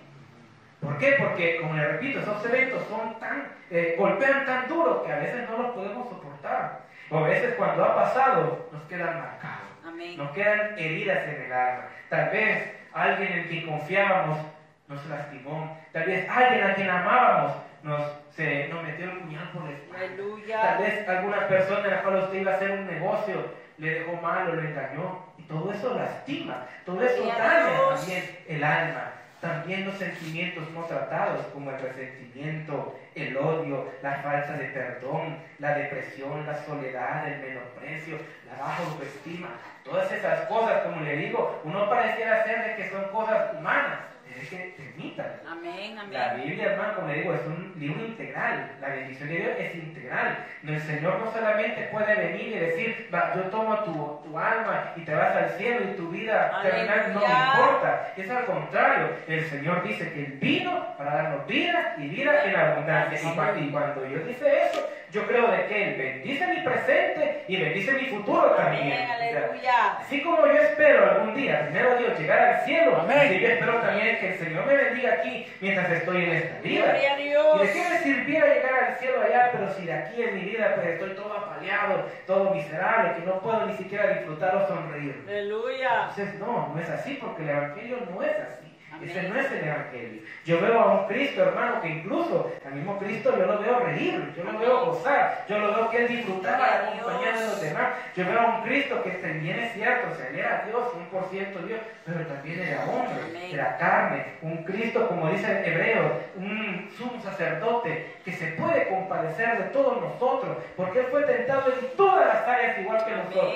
¿Por qué? Porque, como le repito, esos eventos son tan, eh, golpean tan duro que a veces no los podemos soportar. O a veces cuando ha pasado, nos quedan marcados. Amén. Nos quedan heridas en el alma. Tal vez alguien en quien confiábamos nos lastimó. Tal vez alguien a quien amábamos nos, se, nos metió el puñal por la espalda. Tal vez alguna persona en la cual usted iba a hacer un negocio le dejó mal o le engañó. Y todo eso lastima, todo eso daña también el alma. También los sentimientos no tratados, como el resentimiento, el odio, la falta de perdón, la depresión, la soledad, el menosprecio, la baja autoestima. Todas esas cosas, como le digo, uno pareciera ser de que son cosas humanas. Es que permítanlas. Amén. La Amén. Biblia, hermano, como le digo, es un libro integral. La bendición de Dios es integral. El Señor no solamente puede venir y decir, "Va, yo tomo tu, tu alma y te vas al cielo y tu vida terrenal no me importa. Es al contrario. El Señor dice que Él vino para darnos vida y vida en abundancia. Y cuando Dios dice eso, yo creo de que Él bendice mi presente y bendice mi futuro también. Amén, O sea, aleluya. Así como yo espero algún día, primero Dios, llegar al cielo, Amén. así yo espero también que el Señor me bendiga aquí mientras estoy en esta vida. Gloria a ¿Y Dios. de qué me sirviera llegar al cielo allá, pero si de aquí en mi vida pues estoy todo apaleado, todo miserable, que no puedo ni siquiera disfrutar o sonreír? Aleluya. Entonces, no, no es así, porque el Evangelio no es así. Ese no es el Evangelio. Yo veo a un Cristo, hermano, que incluso al mismo Cristo yo lo veo reír, yo lo veo gozar, yo lo veo que él disfrutaba la compañía de los demás. Yo veo a un Cristo que también es cierto, o sea, él era Dios, 100% Dios, pero también era hombre, era carne. Un Cristo, como dice el hebreo, un sumo sacerdote que se puede compadecer de todos nosotros, porque él fue tentado en todas las áreas igual que nosotros,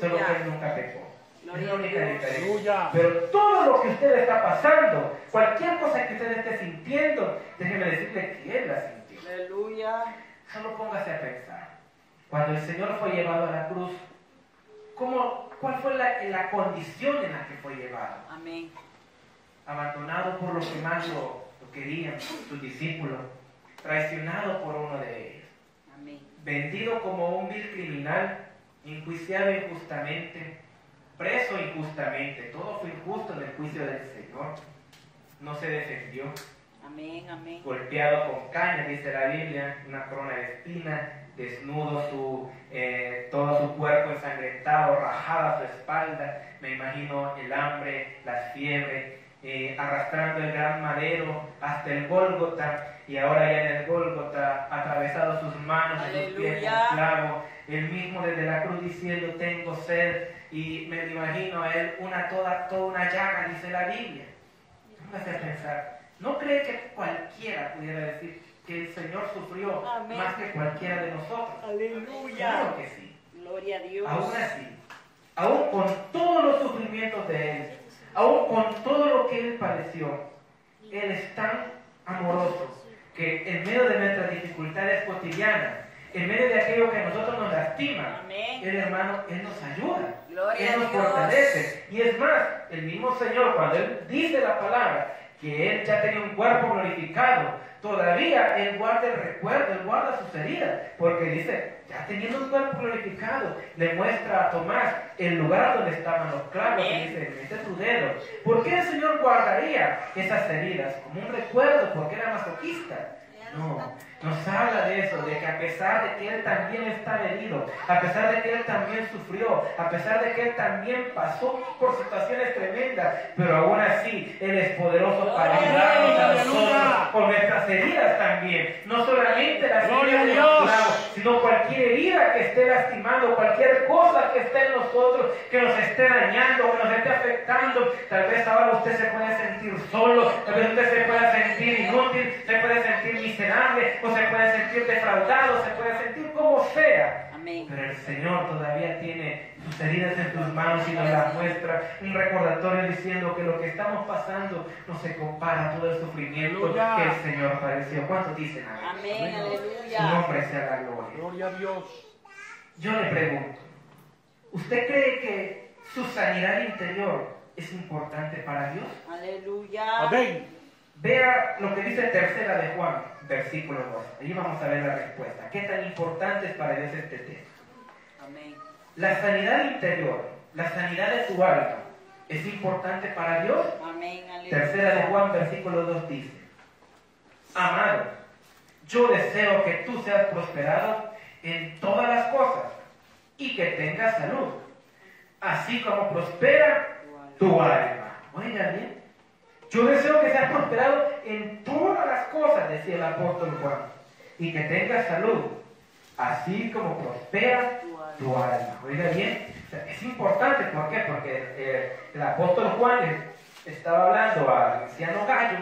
solo que él nunca pecó. Es única diferencia. Pero todo lo que usted está pasando, cualquier cosa que usted esté sintiendo, déjeme decirle que Él la sintió. Aleluya. Solo póngase a pensar. Cuando el Señor fue llevado a la cruz, ¿cómo, ¿cuál fue la, la condición en la que fue llevado? Amén. Abandonado por los que más lo, lo querían, sus discípulos, traicionado por uno de ellos, Amén. vendido como un vil criminal, enjuiciado injustamente, preso injustamente. Todo fue injusto en el juicio del Señor. No se defendió. Amén. Amén. golpeado con caña, dice la Biblia, una corona de espina, desnudo su, eh, todo su cuerpo ensangrentado, rajada su espalda, me imagino el hambre, las fiebres, eh, arrastrando el gran madero hasta el Gólgota, y ahora ya en el Gólgota, atravesado sus manos y sus pies con clavo, el mismo desde la cruz diciendo, tengo sed, y me imagino a él una toda, toda una llaga, dice la Biblia. Póngase a pensar. ¿No cree que cualquiera pudiera decir que el Señor sufrió Amén. más que cualquiera de nosotros? Claro que sí. Gloria a Dios. Aún así, aún con todos los sufrimientos de Él, aún con todo lo que Él padeció, Él es tan amoroso que en medio de nuestras dificultades cotidianas, en medio de aquello que a nosotros nos lastima, Amén. el hermano, Él nos ayuda. Gloria Él nos fortalece. Y es más, el mismo Señor, cuando Él dice la palabra, que Él ya tenía un cuerpo glorificado, todavía Él guarda el recuerdo, Él guarda sus heridas, porque dice, ya teniendo un cuerpo glorificado, le muestra a Tomás el lugar donde estaban los clavos, y dice, mete tu dedo. ¿Por qué el Señor guardaría esas heridas? Como un recuerdo, porque era masoquista. No, nos habla de eso, de que a pesar de que Él también está herido, a pesar de que Él también sufrió, a pesar de que Él también pasó por situaciones tremendas, pero aún así Él es poderoso para ayudarnos a nosotros con nuestras heridas también. No solamente las heridas de los sino cualquier herida que esté lastimando, cualquier cosa que esté en nosotros, que nos esté dañando, que nos esté afectando. Tal vez ahora usted se puede sentir solo, tal vez usted se pueda sentir inútil, se puede sentir miserable, o se puede sentir defraudado, se puede sentir como sea. Amén. Pero el Señor todavía tiene sus heridas en tus manos y nos las muestra. Un recordatorio diciendo que lo que estamos pasando no se compara a todo el sufrimiento Aleluya. que el Señor padeció. ¿Cuántos dicen amén? Amén. Su Aleluya. nombre sea la gloria. Gloria a Dios. Yo le pregunto, ¿usted cree que su sanidad interior es importante para Dios? Aleluya. Amén. Vea lo que dice tercera de Juan, versículo 2. Ahí vamos a ver la respuesta. ¿Qué tan importante es para Dios este texto? Amén. La sanidad interior, la sanidad de tu alma, ¿es importante para Dios? Amén. Tercera de Juan, versículo 2 dice, Amado, yo deseo que tú seas prosperado en todas las cosas y que tengas salud, así como prospera tu alma. Oiga bien, yo deseo que seas prosperado en todas las cosas, decía el apóstol Juan, y que tengas salud, así como prospera tu alma. Oiga bien, es importante, ¿por qué? Porque eh, el apóstol Juan estaba hablando al anciano Gallo,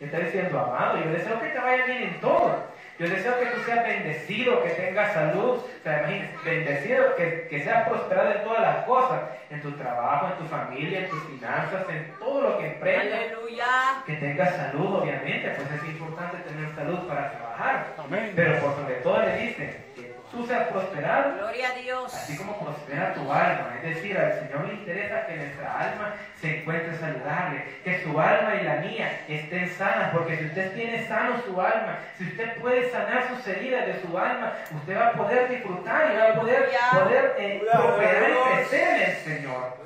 le está diciendo, amado, yo deseo que te vaya bien en todo. Yo deseo que tú seas bendecido, que tengas salud, o sea, imagínate, bendecido, que, que seas prosperado en todas las cosas, en tu trabajo, en tu familia, en tus finanzas, en todo lo que emprendas. Aleluya. Que tengas salud, obviamente, pues es importante tener salud para trabajar. Amén. Pero por sobre todo le dice tú seas prosperado, Gloria a Dios. así como prospera tu alma. Es decir, al Señor le interesa que nuestra alma se encuentre saludable, que su alma y la mía estén sanas, porque si usted tiene sano su alma, si usted puede sanar sus heridas de su alma, usted va a poder disfrutar y va a poder, poder eh, prosperar y crecer en el Señor.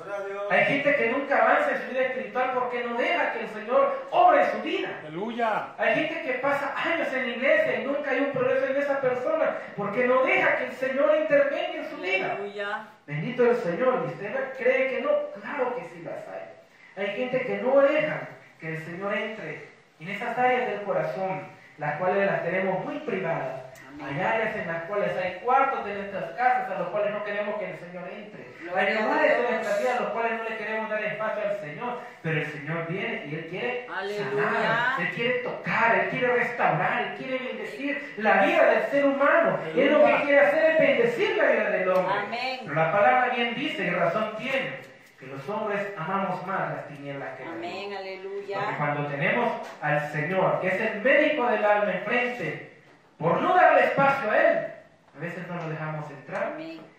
Hay gente que nunca avanza en su vida espiritual porque no deja que el Señor obre en su vida. Aleluya. Hay gente que pasa años en la iglesia y nunca hay un progreso en esa persona porque no deja que el Señor intervenga en su vida. Aleluya. Bendito el Señor. ¿Y usted cree que no? Claro que sí las hay. Hay gente que no deja que el Señor entre en esas áreas del corazón, las cuales las tenemos muy privadas. Hay áreas en las cuales hay cuartos de nuestras casas a los cuales no queremos que el Señor entre. Hay lugares de nuestra vida a los cuales no le queremos dar espacio al Señor. Pero el Señor viene y Él quiere Aleluya. sanar, Él quiere tocar, Él quiere restaurar, Él quiere bendecir la vida del ser humano. Él lo que Aleluya. quiere hacer es bendecir la vida del hombre. Amén. Pero la palabra bien dice y razón tiene que los hombres amamos más las tinieblas que. Amén. Porque Aleluya. cuando tenemos al Señor, que es el médico del alma enfrente, por no darle espacio a Él, a veces no lo dejamos entrar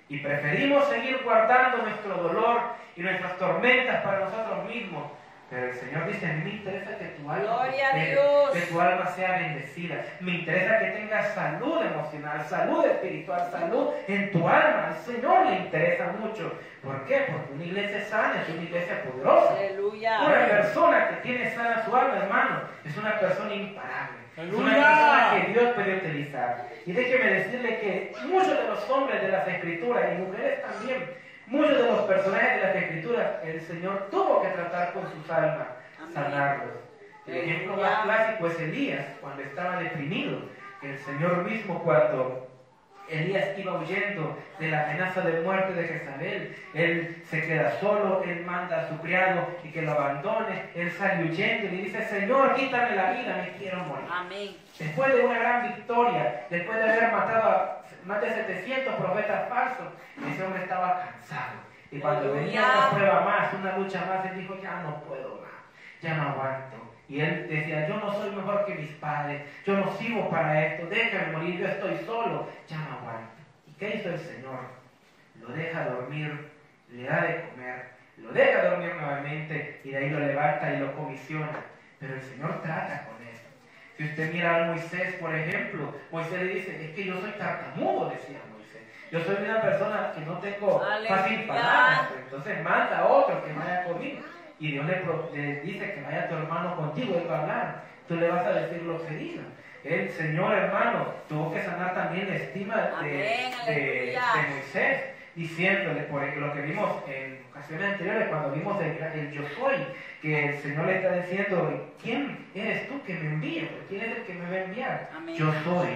y preferimos seguir guardando nuestro dolor y nuestras tormentas para nosotros mismos. Pero el Señor dice, a mí me interesa que tu alma, Dios. que tu alma sea bendecida. Me interesa que tengas salud emocional, salud espiritual, salud en tu alma. Al Señor le interesa mucho. ¿Por qué? Porque una iglesia sana es una iglesia poderosa. Una Aleluya. persona que tiene sana su alma, hermano, es una persona imparable. Es una persona que Dios puede utilizar. Y déjeme decirle que muchos de los hombres de las escrituras y mujeres también, muchos de los personajes de las escrituras, el Señor tuvo que tratar con sus almas, Amén. sanarlos. El ejemplo más clásico es Elías, cuando estaba deprimido. El Señor mismo cuando Elías iba huyendo de la amenaza de muerte de Jezabel. Él se queda solo, él manda a su criado y que lo abandone. Él sale huyendo y le dice, Señor, quítame la vida, me quiero morir. Amén. Después de una gran victoria, después de haber matado a más de 700 profetas falsos, ese hombre estaba cansado. Y cuando venía una prueba más, una lucha más, él dijo, ya no puedo más, ya no aguanto. Y él decía, yo no soy mejor que mis padres, yo no sirvo para esto, déjame morir, yo estoy solo, ya no aguanto. ¿Y qué hizo el Señor? Lo deja dormir, le da de comer, lo deja dormir nuevamente y de ahí lo levanta y lo comisiona. Pero el Señor trata con. Si usted mira a Moisés, por ejemplo, Moisés le dice, es que yo soy tartamudo, decía Moisés. Yo soy una persona que no tengo Aleluya. fácil palabras. Entonces manda a otro que vaya conmigo. Y Dios le, le dice que vaya tu hermano contigo, él va a hablar. Tú le vas a decir lo que diga. El Señor hermano tuvo que sanar también la estima de, Amén, de- aleluya. de Moisés, diciéndole, por lo que vimos en ocasiones anteriores, cuando vimos el, el yo soy, que el Señor le está diciendo, ¿quién eres tú que me envía? ¿Quién es el que me va a enviar? Amén. Yo soy.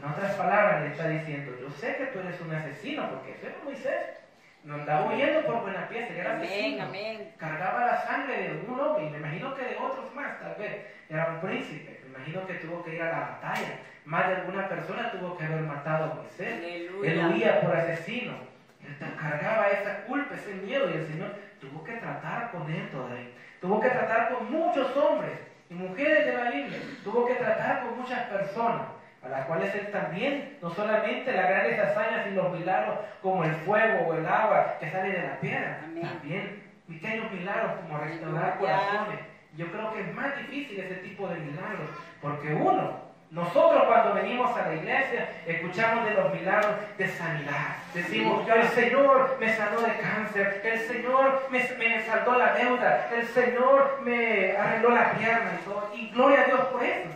En otras palabras le está diciendo, yo sé que tú eres un asesino, porque ese era Moisés. No andaba huyendo por buena pieza, era Amén. asesino. Amén. Cargaba la sangre de un hombre, y me imagino que de otros más, tal vez. Era un príncipe, me imagino que tuvo que ir a la batalla. Más de alguna persona tuvo que haber matado a Moisés. Aleluya. Él huía por asesino. Él cargaba esa culpa, ese miedo, y el Señor tuvo que tratar con él todavía. Tuvo que tratar con muchos hombres y mujeres de la Biblia. Tuvo que tratar con muchas personas, a las cuales él también, no solamente las grandes hazañas y los milagros como el fuego o el agua que sale de la piedra, Amén. también pequeños milagros como restaurar corazones. Yo creo que es más difícil ese tipo de milagros, porque uno, nosotros cuando venimos a la iglesia escuchamos de los milagros de sanidad. Decimos, el Señor me sanó de cáncer, el Señor me, me saldó la deuda, el Señor me arregló la pierna y todo. Y gloria a Dios por eso.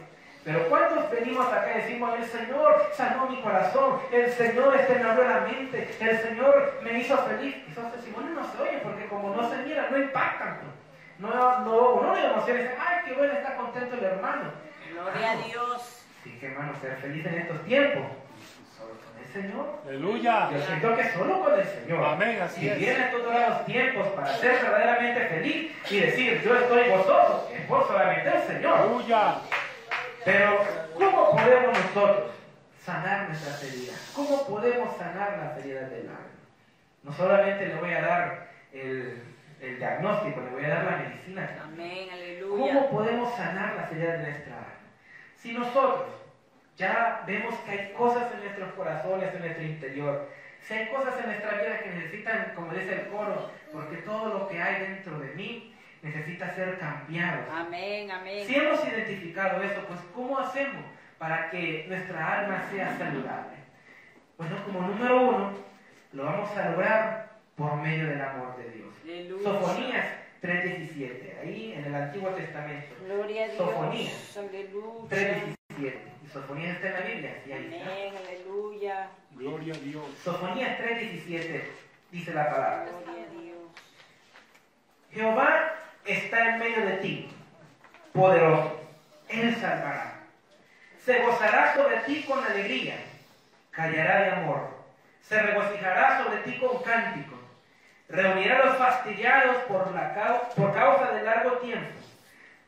Pero ¿cuántos venimos acá y decimos, el Señor sanó mi corazón, el Señor este me abrió la mente, el Señor me hizo feliz? Esos testimonios no se oyen porque como no se miran, no impactan. No, no, uno le emociona y dice, ay, qué bueno, está contento el hermano. Gloria a Dios. Sí, que hermano, ser feliz en estos tiempos. Solo con el Señor. Aleluya. Yo siento que solo con el Señor. Amén, así si es. vienen todos los tiempos para ser verdaderamente feliz y decir, yo estoy gozoso, es por solamente el Señor. Aleluya. Pero, ¿cómo podemos nosotros sanar nuestras heridas? ¿Cómo podemos sanar las heridas del alma? No solamente le voy a dar el, el diagnóstico, le voy a dar la medicina. Amén. ¿Cómo Aleluya. podemos sanar las heridas de nuestra alma? Si nosotros Ya vemos que hay cosas en nuestros corazones, en nuestro interior. Si hay cosas en nuestra vida que necesitan, como dice el coro, porque todo lo que hay dentro de mí necesita ser cambiado. Amén, amén. Si hemos identificado eso, pues ¿cómo hacemos para que nuestra alma sea saludable? Bueno, como número uno, lo vamos a lograr por medio del amor de Dios. Aleluya. Sofonías 3.17, ahí en el Antiguo Testamento. Gloria a Dios. Sofonías. Aleluya. 3.17. Y Sofonías está en la Biblia, sí, ahí está. Amén, aleluya. Gloria a Dios. Sofonías 3.17 dice la palabra. Gloria a Dios. Jehová está en medio de ti, poderoso. Él salvará. Se gozará sobre ti con alegría, callará de amor. Se regocijará sobre ti con cánticos. Reunirá a los fastidiados por, la por causa de largo tiempo.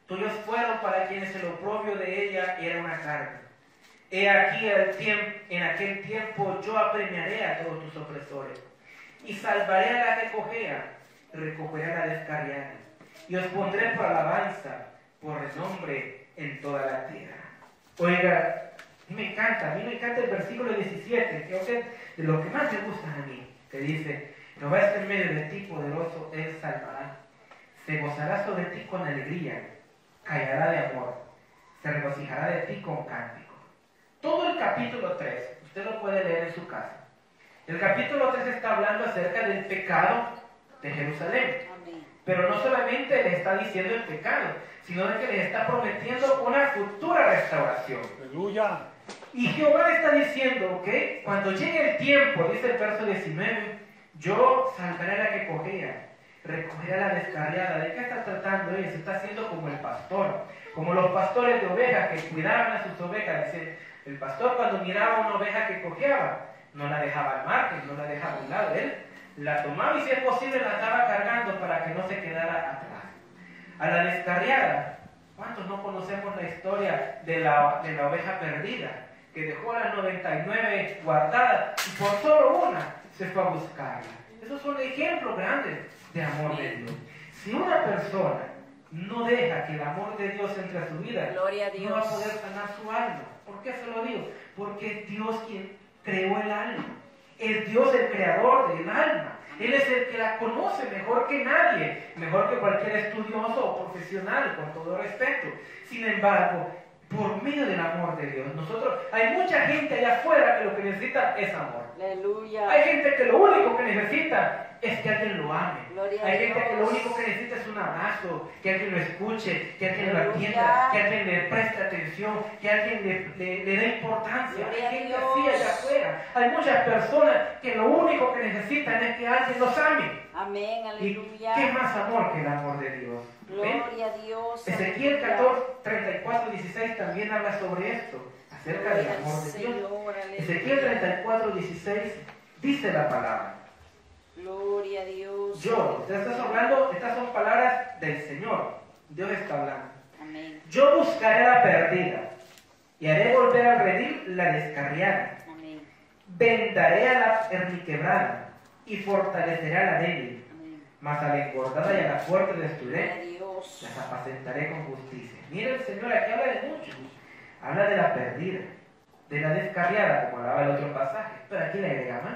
Tuyos fueron para quienes el oprobio de ella era una carga. He aquí el en aquel tiempo yo apremiaré a todos tus opresores y salvaré a la que cojea, y recogeré a la descarriada, y os pondré por alabanza, por renombre en toda la tierra. Oiga, me encanta, a mí me encanta el versículo 17, creo que es de lo que más me gusta a mí, que dice, Jehová en medio de ti, poderoso, Él salvará. Se gozará sobre ti con alegría, callará de amor, se regocijará de ti con cántico. Todo el capítulo 3, usted lo puede leer en su casa. El capítulo 3 está hablando acerca del pecado de Jerusalén. Pero no solamente le está diciendo el pecado, sino de que le está prometiendo una futura restauración. Aleluya. Y Jehová le está diciendo, ¿ok? Cuando llegue el tiempo, dice el verso 19, yo salvaré a la que cojea, recogeré a la descarriada. ¿De qué está tratando? Se está haciendo como el pastor, como los pastores de ovejas que cuidaban a sus ovejas. Dice, el pastor cuando miraba una oveja que cojeaba, no la dejaba al margen, no la dejaba a un lado. Él la tomaba y si es posible la estaba cargando para que no se quedara atrás. A la descarriada, ¿cuántos no conocemos la historia de la, de la oveja perdida? Que dejó a las 99 guardadas y por solo una se fue a buscarla. Esos son ejemplos grandes de amor de Dios. Si una persona no deja que el amor de Dios entre a su vida, no va a poder sanar su alma. ¿Por qué se lo digo? Porque es Dios quien creó el alma. Es Dios el creador del alma. Él es el que la conoce mejor que nadie, mejor que cualquier estudioso o profesional, con todo respeto. Sin embargo, por medio del amor de Dios, nosotros, hay mucha gente allá afuera que lo que necesita es amor. Aleluya. Hay gente que lo único que necesita es que alguien lo ame. Gloria Hay gente que lo único que necesita es un abrazo, que alguien lo escuche, que alguien lo Aleluya. atienda, que alguien le preste atención, que alguien le, le- le dé importancia. Gloria Hay gente así allá afuera. Hay muchas personas que lo único que necesitan es que alguien los ame. Amén, ¿Y aleluya. qué más amor que el amor de Dios? ¿Ven? Gloria a Dios. Ezequiel aleluya. 14, 34, 16 también habla sobre esto, acerca del amor de Dios. Ezequiel 34, 16 dice la palabra. Gloria a Dios. Yo, estás hablando, estas son palabras del Señor. Dios está hablando. Amén. Yo buscaré la perdida y haré volver a redil la descarriada. Amén. Vendaré a la herniquebrada y fortaleceré a la débil. Amén. Mas a la engordada y a la fuerte destruiré, las apacentaré con justicia. Mira el Señor aquí habla de muchos. Habla de la perdida, de la descarriada, como hablaba el otro pasaje. Pero aquí le agrega más.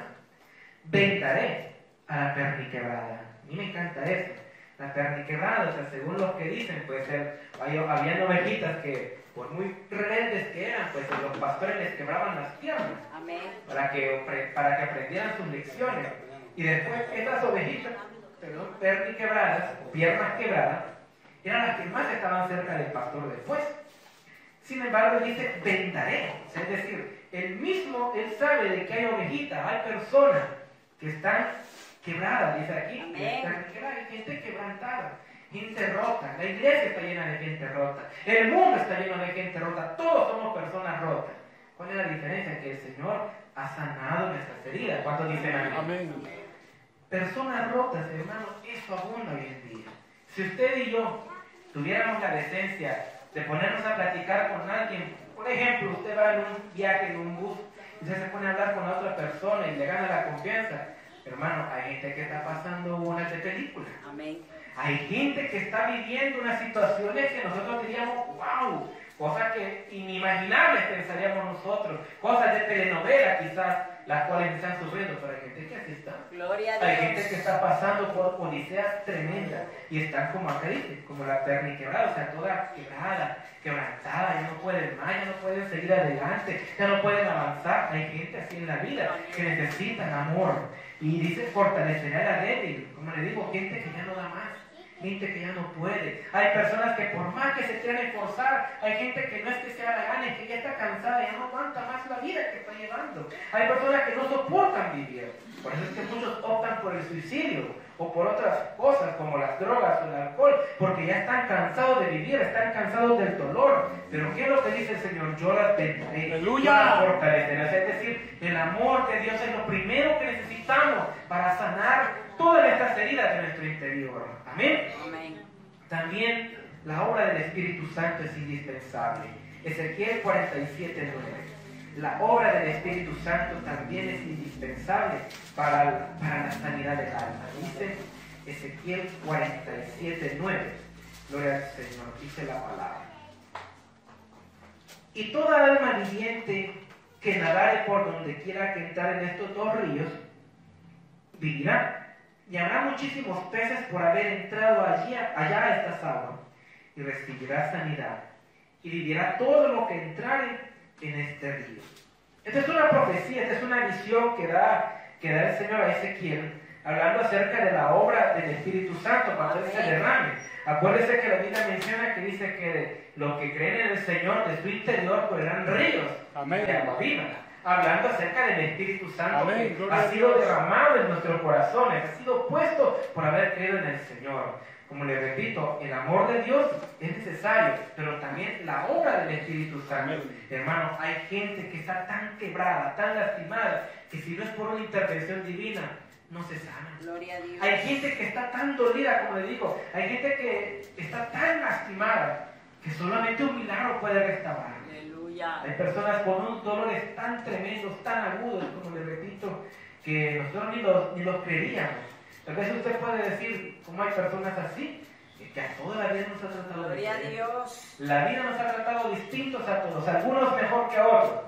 Vendaré a la perniquebrada. A mí me encanta eso. La perniquebrada, o sea, según los que dicen, pues eh, hay- habían ovejitas que, por muy rebeldes que eran, pues los pastores les quebraban las piernas Amén. para que, para que aprendieran sus lecciones. Y después esas ovejitas, perdón, perni quebradas, o piernas quebradas, eran las que más estaban cerca del pastor después. Sin embargo, él dice, vendaré. Es decir, él mismo, él sabe de que hay ovejitas, hay personas que están quebradas, dice aquí, que están quebradas, hay gente quebrantada, gente rota, la iglesia está llena de gente rota, el mundo está lleno de gente rota, todos somos personas rotas. ¿Cuál es la diferencia? Que el Señor ha sanado nuestras heridas. ¿Cuántos dicen amén? Amén. Personas rotas, hermanos, eso abunda hoy en día. Si usted y yo tuviéramos la decencia de ponernos a platicar con alguien, por ejemplo, usted va en un viaje en un bus y usted se pone a hablar con la otra persona y le gana la confianza, hermano, hay gente que está pasando una de película. Amén. Hay gente que está viviendo unas situaciones que nosotros diríamos, wow, cosas que inimaginables pensaríamos nosotros, cosas de telenovela quizás, las cuales están sufriendo, pero hay gente que así está. Gloria a Hay gente que Dios. está pasando por odiseas tremendas y están como acá dice, como la perna quebrada, o sea, toda quebrada, quebrantada, ya no pueden más, ya no pueden seguir adelante, ya no pueden avanzar. Hay gente así en la vida que necesitan amor. Y dice, fortalecerá la débil. Como le digo, gente que ya no da más. Gente que ya no puede. Hay personas que por más que se quieran esforzar, hay gente que no es que sea la gana, es que ya está cansada, ya no aguanta más la vida que está llevando. Hay personas que no soportan vivir. Por eso es que muchos optan por el suicidio o por otras cosas como las drogas o el alcohol, porque ya están cansados de vivir, están cansados del dolor. Pero ¿qué es lo que dice el Señor? Yo las bendeciré, Aleluya. Es decir, el amor de Dios es lo primero que necesitamos para sanar todas estas heridas de nuestro interior. Amén. Amén. También la obra del Espíritu Santo es indispensable. Ezequiel 47, 9. La obra del Espíritu Santo también es indispensable para, para la sanidad del alma. Dice Ezequiel 47, 9. Gloria al Señor, dice la palabra. Y toda alma viviente que nadare por donde quiera que entrar en estos dos ríos, vivirá. Y habrá muchísimos peces por haber entrado allí, allá a estas aguas, y recibirá sanidad, y vivirá todo lo que entrare este río. Esta es una profecía, esta es una visión que da, que da el Señor a Ezequiel, hablando acerca de la obra del Espíritu Santo cuando Él se derrame. Acuérdese que la Biblia menciona que dice que los que creen en el Señor de su interior correrán ríos Amén. de agua viva. Hablando acerca del Espíritu Santo Amén, que gloria ha sido derramado en nuestros corazones, ha sido puesto por haber creído en el Señor. Como le repito, el amor de Dios es necesario, pero también la obra del Espíritu Santo. Amén. Hermano, hay gente que está tan quebrada, tan lastimada, que si no es por una intervención divina, no se sana. Gloria a Dios. Hay gente que está tan dolida, como le digo, hay gente que está tan lastimada que solamente un milagro puede restaurar. Aleluya. Hay personas con unos dolores tan tremendos, tan agudos, como le repito, que nosotros ni los, ni los creeríamos. Tal vez usted puede decir, como hay personas así, que a toda la vida nos ha tratado Gloria a diferente. Dios. La vida nos ha tratado distintos a todos, algunos mejor que a otros.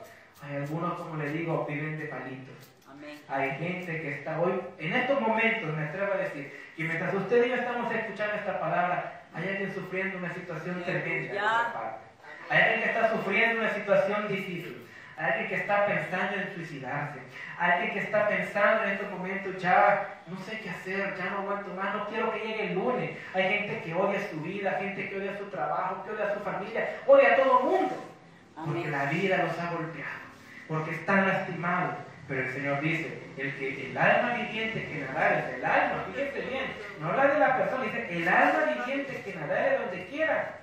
Hay algunos, como le digo, viven de palitos. Amén. Hay gente que está hoy, en estos momentos, me atrevo a decir, que mientras usted y yo estamos escuchando esta palabra, hay alguien sufriendo una situación tremenda de parte. Hay alguien que está sufriendo una situación difícil. Hay alguien que está pensando en suicidarse. Hay alguien que está pensando en estos momentos, ya no sé qué hacer, ya no aguanto más, no quiero que llegue el lunes. Hay gente que odia su vida, gente que odia su trabajo, que odia su familia, odia a todo el mundo. Porque la vida los ha golpeado, porque están lastimados. Pero el Señor dice, el que el alma viviente que nadare, el alma, fíjense bien, no habla de la persona, dice, el alma viviente que nadare donde quiera,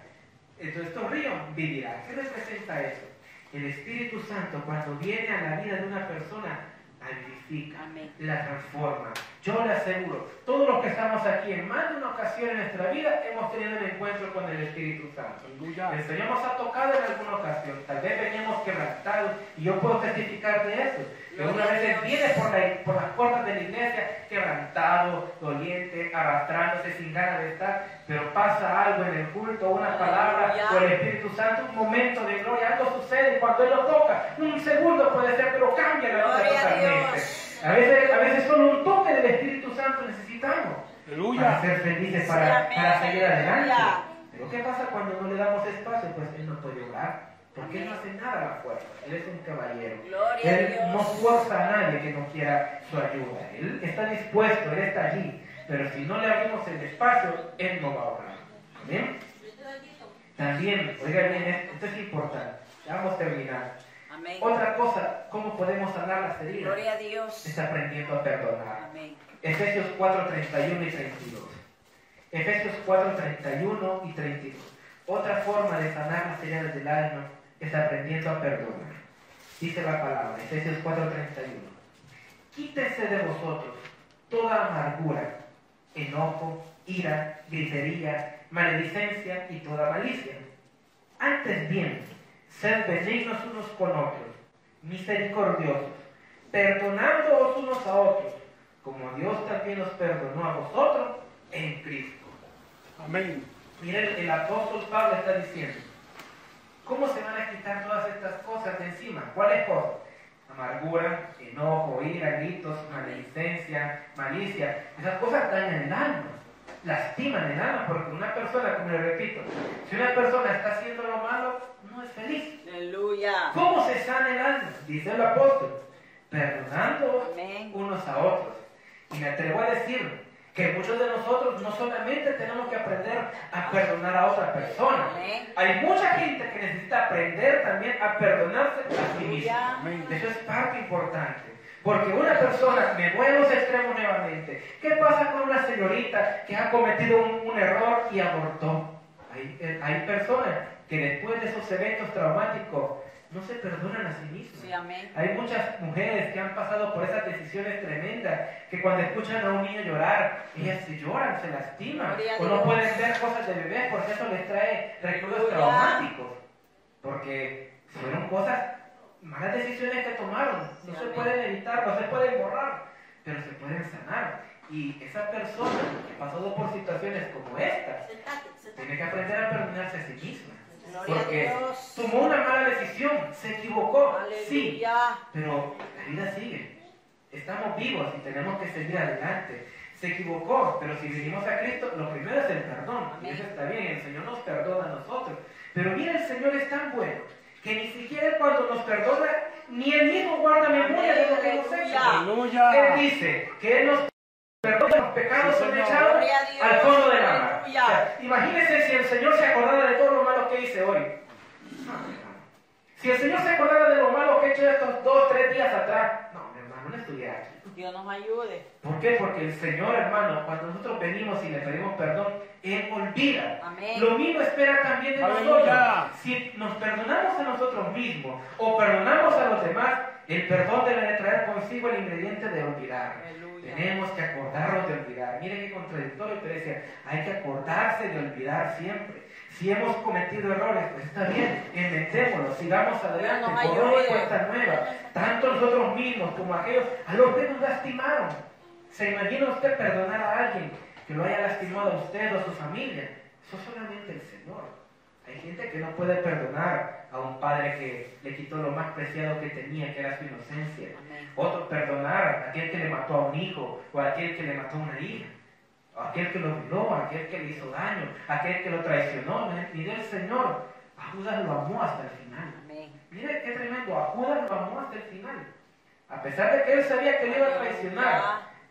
entonces estos ríos vivirá. ¿Qué representa eso? El Espíritu Santo cuando viene a la vida de una persona, Amén. la transforma. Yo le aseguro, todos los que estamos aquí en más de una ocasión en nuestra vida hemos tenido un encuentro con el Espíritu Santo. Aleluya. El Señor nos ha tocado en alguna ocasión, tal vez veníamos quebrantados y yo puedo testificar de eso. Que una vez viene por, la- por las puertas de la iglesia arrastrándose sin ganas de estar, pero pasa algo en el culto, una palabra o el Espíritu Santo, un momento de gloria, algo sucede cuando Él lo toca, un segundo puede ser, pero cambia la vida Gloria a totalmente. A veces, a veces solo un toque del Espíritu Santo necesitamos para Aleluya. ser felices, para, para seguir adelante. Pero ¿qué pasa cuando no le damos espacio? Pues Él no puede obrar. Porque Él no hace nada a la fuerza. Él es un caballero. Gloria a Él Dios. no fuerza a nadie que no quiera su ayuda. Él está dispuesto, Él está allí. Pero si no le abrimos el espacio, Él no va a obrar. ¿Amén? También, oigan bien, esto esto es importante. Ya vamos a terminar. Amén. Otra cosa, ¿cómo podemos sanar las heridas? Gloria a Dios. Es aprendiendo a perdonar. Amén. Efesios 4, 31 y 32. Efesios 4, 31 y 32. Otra forma de sanar las heridas del alma es aprendiendo a perdonar. Dice la palabra, Efesios 4, 31. Quítese de vosotros toda amargura, enojo, ira, gritería, maledicencia y toda malicia. Antes bien, sed benignos unos con otros, misericordiosos, perdonándoos unos a otros, como Dios también os perdonó a vosotros en Cristo. Amén. Miren, el apóstol Pablo está diciendo, ¿Cómo se van a quitar todas estas cosas de encima? ¿Cuáles cosas? Amargura, enojo, ira, gritos, maledicencia, malicia. Esas cosas dañan el alma, lastiman el alma, porque una persona, como le repito, si una persona está haciendo lo malo, no es feliz. Aleluya. ¿Cómo se sana el alma? Dice el apóstol, perdonando Amén. unos a otros. Y me atrevo a decir que muchos de nosotros no solamente tenemos que aprender a perdonar a otra persona, Amén. hay mucha gente que necesita aprender también a perdonarse Eso es parte importante. Porque una persona, me voy a los extremos nuevamente. ¿Qué pasa con una señorita que ha cometido un, un error y abortó? Hay, eh, hay personas que después de esos eventos traumáticos no se perdonan a sí mismas. Sí, amén. Hay muchas mujeres que han pasado por esas decisiones tremendas, que cuando escuchan a un niño llorar, ellas se lloran, se lastiman, o no pueden ver cosas de bebé porque eso les trae recuerdos traumáticos. Porque fueron cosas, malas decisiones que tomaron, no Sí, se pueden evitar, no se pueden borrar, pero se pueden sanar. Y esa persona que pasó por situaciones como esta, tiene que aprender a perdonarse a sí misma. Porque tomó una mala decisión, se equivocó, sí, pero la vida sigue. Estamos vivos y tenemos que seguir adelante. Se equivocó, pero si venimos a Cristo, lo primero es el perdón. Y eso está bien, el Señor nos perdona a nosotros. Pero mira, el Señor es tan bueno que ni siquiera cuando nos perdona, ni Él mismo guarda memoria de lo que hemos hecho. Él dice que Él nos perdona los pecados Sí, son echados al fondo de la mar. O sea, imagínense si el Señor se acordara de todo lo malo que hice hoy. Si el Señor se acordara de lo malo que he hecho estos dos, tres días atrás, no, mi hermano, no estuviera aquí. Dios nos ayude. ¿Por qué? Porque el Señor, hermano, cuando nosotros venimos y le pedimos perdón, Él olvida. Amén. Lo mismo espera también de Aleluya. nosotros. Si nos perdonamos a nosotros mismos o perdonamos a los demás, el perdón debe de traer consigo el ingrediente de olvidar. Aleluya. Tenemos que acordarnos de olvidar. Miren qué contradictorio, decía, hay que acordarse de olvidar siempre. Si hemos cometido errores, pues está bien, inventémoslo, sigamos adelante, y ayude. cuenta nueva. Tanto nosotros mismos como aquellos a los que nos lastimaron. ¿Se imagina usted perdonar a alguien que lo haya lastimado a usted o a su familia? Eso solamente el Señor. Hay gente que no puede perdonar a un padre que le quitó lo más preciado que tenía, que era su inocencia. Amén. Otro perdonar a aquel que le mató a un hijo o a aquel que le mató a una hija. Aquel que lo violó, aquel que le hizo daño, aquel que lo traicionó. Mire el Señor, a Judas lo amó hasta el final. Mire qué tremendo, a Judas lo amó hasta el final. A pesar de que él sabía que le iba a traicionar,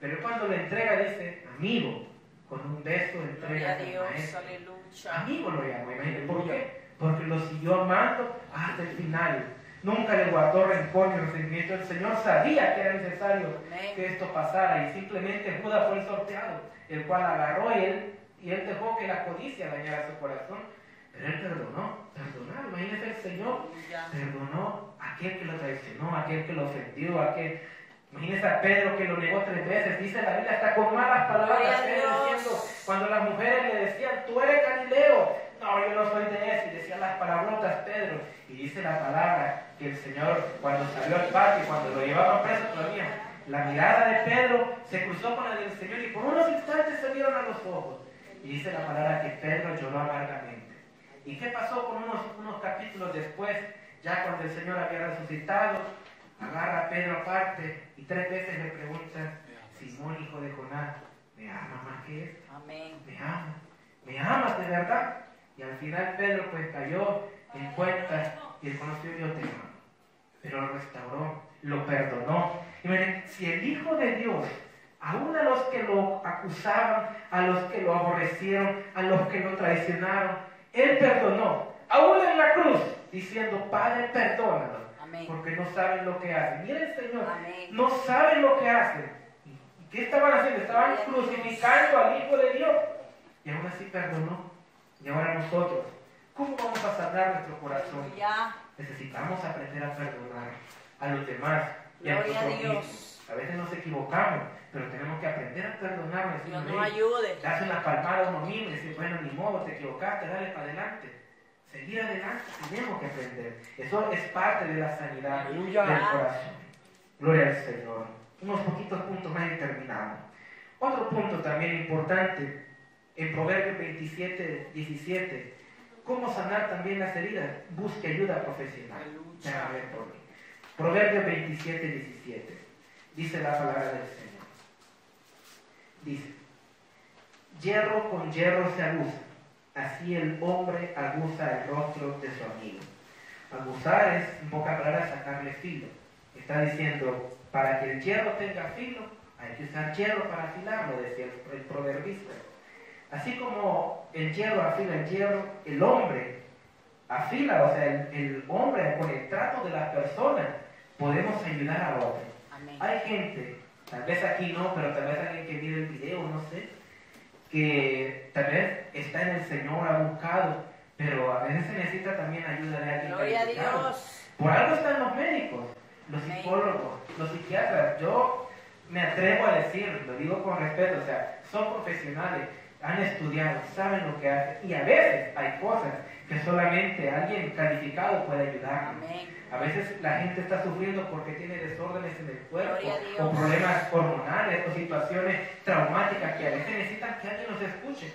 pero cuando le entrega dice, amigo, con un beso entrega. Amigo lo llamó, ¿por qué? Porque lo siguió amando hasta el final. Nunca le guardó rencor ni resentimiento. El Señor sabía que era necesario que esto pasara y simplemente Judas fue el sorteado, el cual agarró y él, y él dejó que la codicia dañara su corazón. Pero él perdonó, perdonó. Imagínese el Señor perdonó a aquel que lo traicionó, a aquel que lo ofendió, a aquel... Imagínese a Pedro que lo negó tres veces, dice la Biblia hasta con malas palabras, diciendo, cuando las mujeres le decían, tú eres Galileo, no, yo no soy de ese, y decían las palabrotas Pedro, y dice la palabra que el Señor cuando salió al patio, cuando lo llevaban preso todavía, la mirada de Pedro se cruzó con la del Señor y por unos instantes se vieron a los ojos, y dice la palabra que Pedro lloró amargamente. ¿Y qué pasó con unos, unos capítulos después, ya cuando el Señor había resucitado? Agarra a Pedro aparte y tres veces le pregunta, Simón, hijo de Jonás, ¿me amas más que esto? Amén. ¿Me amas? ¿Me amas de verdad? Y al final Pedro pues cayó en cuenta y él conoció Dios te ama. Pero lo restauró, lo perdonó. Y miren, si el Hijo de Dios, aún a los que lo acusaban, a los que lo aborrecieron, a los que lo traicionaron, Él perdonó, aún en la cruz, diciendo, Padre, perdónalos, Amén. porque no saben lo que hacen. Miren, Señor, Amén. no saben lo que hacen. ¿Y qué estaban haciendo? Estaban crucificando al Hijo de Dios. Y aún así perdonó. Y ahora nosotros, ¿cómo vamos a sanar nuestro corazón? Aleluya. Necesitamos aprender a perdonar a los demás y a Gloria nosotros Dios. mismos. A veces nos equivocamos, pero tenemos que aprender a perdonar. decir, Dios "Hey, nos ayude. darse una palmada a uno mismo y decir, bueno, ni modo, te equivocaste, dale para adelante. Seguir adelante, tenemos que aprender. Eso es parte de la sanidad Aleluya. del corazón. Gloria al Señor. Unos poquitos puntos más y terminamos. Otro punto también importante, en Proverbios 27, 17, cómo sanar también las heridas, busque ayuda profesional. A ver, por qué. Proverbios 27, 17. Dice la palabra del Señor. Dice, hierro con hierro se aguza, así el hombre aguza el rostro de su amigo. Aguzar es, en pocas palabras, sacarle filo. Está diciendo, para que el hierro tenga filo, hay que usar hierro para afilarlo, decía el, el proverbista. Así como el hierro afila el hierro, el hombre afila, o sea, el, el hombre con el trato de las personas, podemos ayudar a otros. Hay gente, tal vez aquí no, pero tal vez alguien que mire el video, no sé, que tal vez está en el Señor, ha buscado, pero a veces se necesita también ayuda de alguien Gloria a. Dios. Por algo están los médicos, los Amén. psicólogos, los psiquiatras. Yo me atrevo a decir, lo digo con respeto, o sea, son profesionales, han estudiado, saben lo que hacen. Y a veces hay cosas que solamente alguien calificado puede ayudar. A veces la gente está sufriendo porque tiene desórdenes en el cuerpo o problemas hormonales o situaciones traumáticas que a veces necesitan que alguien los escuche.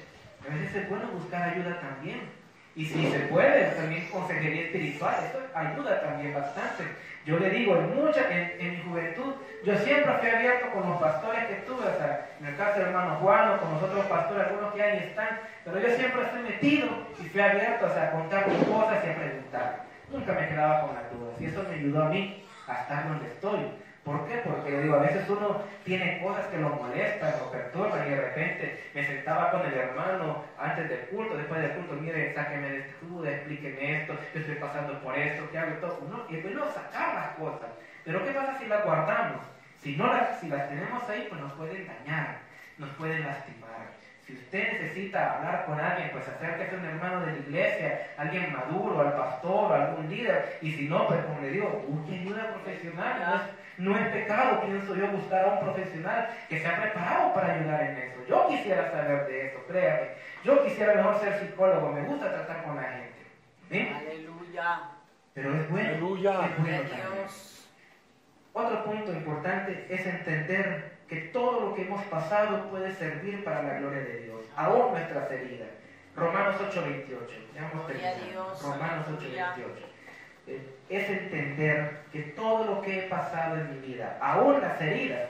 A veces es bueno buscar ayuda también. Y si se puede, también consejería espiritual, eso ayuda también bastante. Yo le digo, en, mucha, en, mi juventud, yo siempre fui abierto con los pastores que tuve, o sea, en el caso del hermano Juan o con los otros pastores, algunos que ahí están, pero yo siempre fui metido y fui abierto o sea, a contar cosas y a preguntar. Nunca me quedaba con las dudas y eso me ayudó a mí a estar donde estoy. ¿Por qué? Porque yo digo, a veces uno tiene cosas que lo molestan, lo perturban y de repente me sentaba con el hermano antes del culto, después del culto, mire, sáqueme de esta duda, explíqueme esto, yo estoy pasando por esto, ¿qué hago? y Todo. Uno, y es bueno sacar las cosas. Pero ¿qué pasa si las guardamos? Si, no las, si las tenemos ahí, pues nos pueden dañar, nos pueden lastimar. Si usted necesita hablar con alguien, pues acérquese a un hermano de la iglesia, alguien maduro, al pastor, algún líder. Y si no, pues como le digo, busque ayuda profesional. No no es pecado, pienso yo, buscar a un profesional que se ha preparado para ayudar en eso. Yo quisiera saber de eso, créame. Yo quisiera mejor ser psicólogo, me gusta tratar con la gente. ¿sí? Aleluya. Pero es bueno. Aleluya. Es bueno. Dios. Otro punto importante es entender que todo lo que hemos pasado puede servir para la gloria de Dios, aún nuestras heridas. Romanos 8:28, ya hemos Gloria a terminado. Dios, Romanos aleluya. 8:28. Es entender que todo lo que he pasado en mi vida, aún las heridas,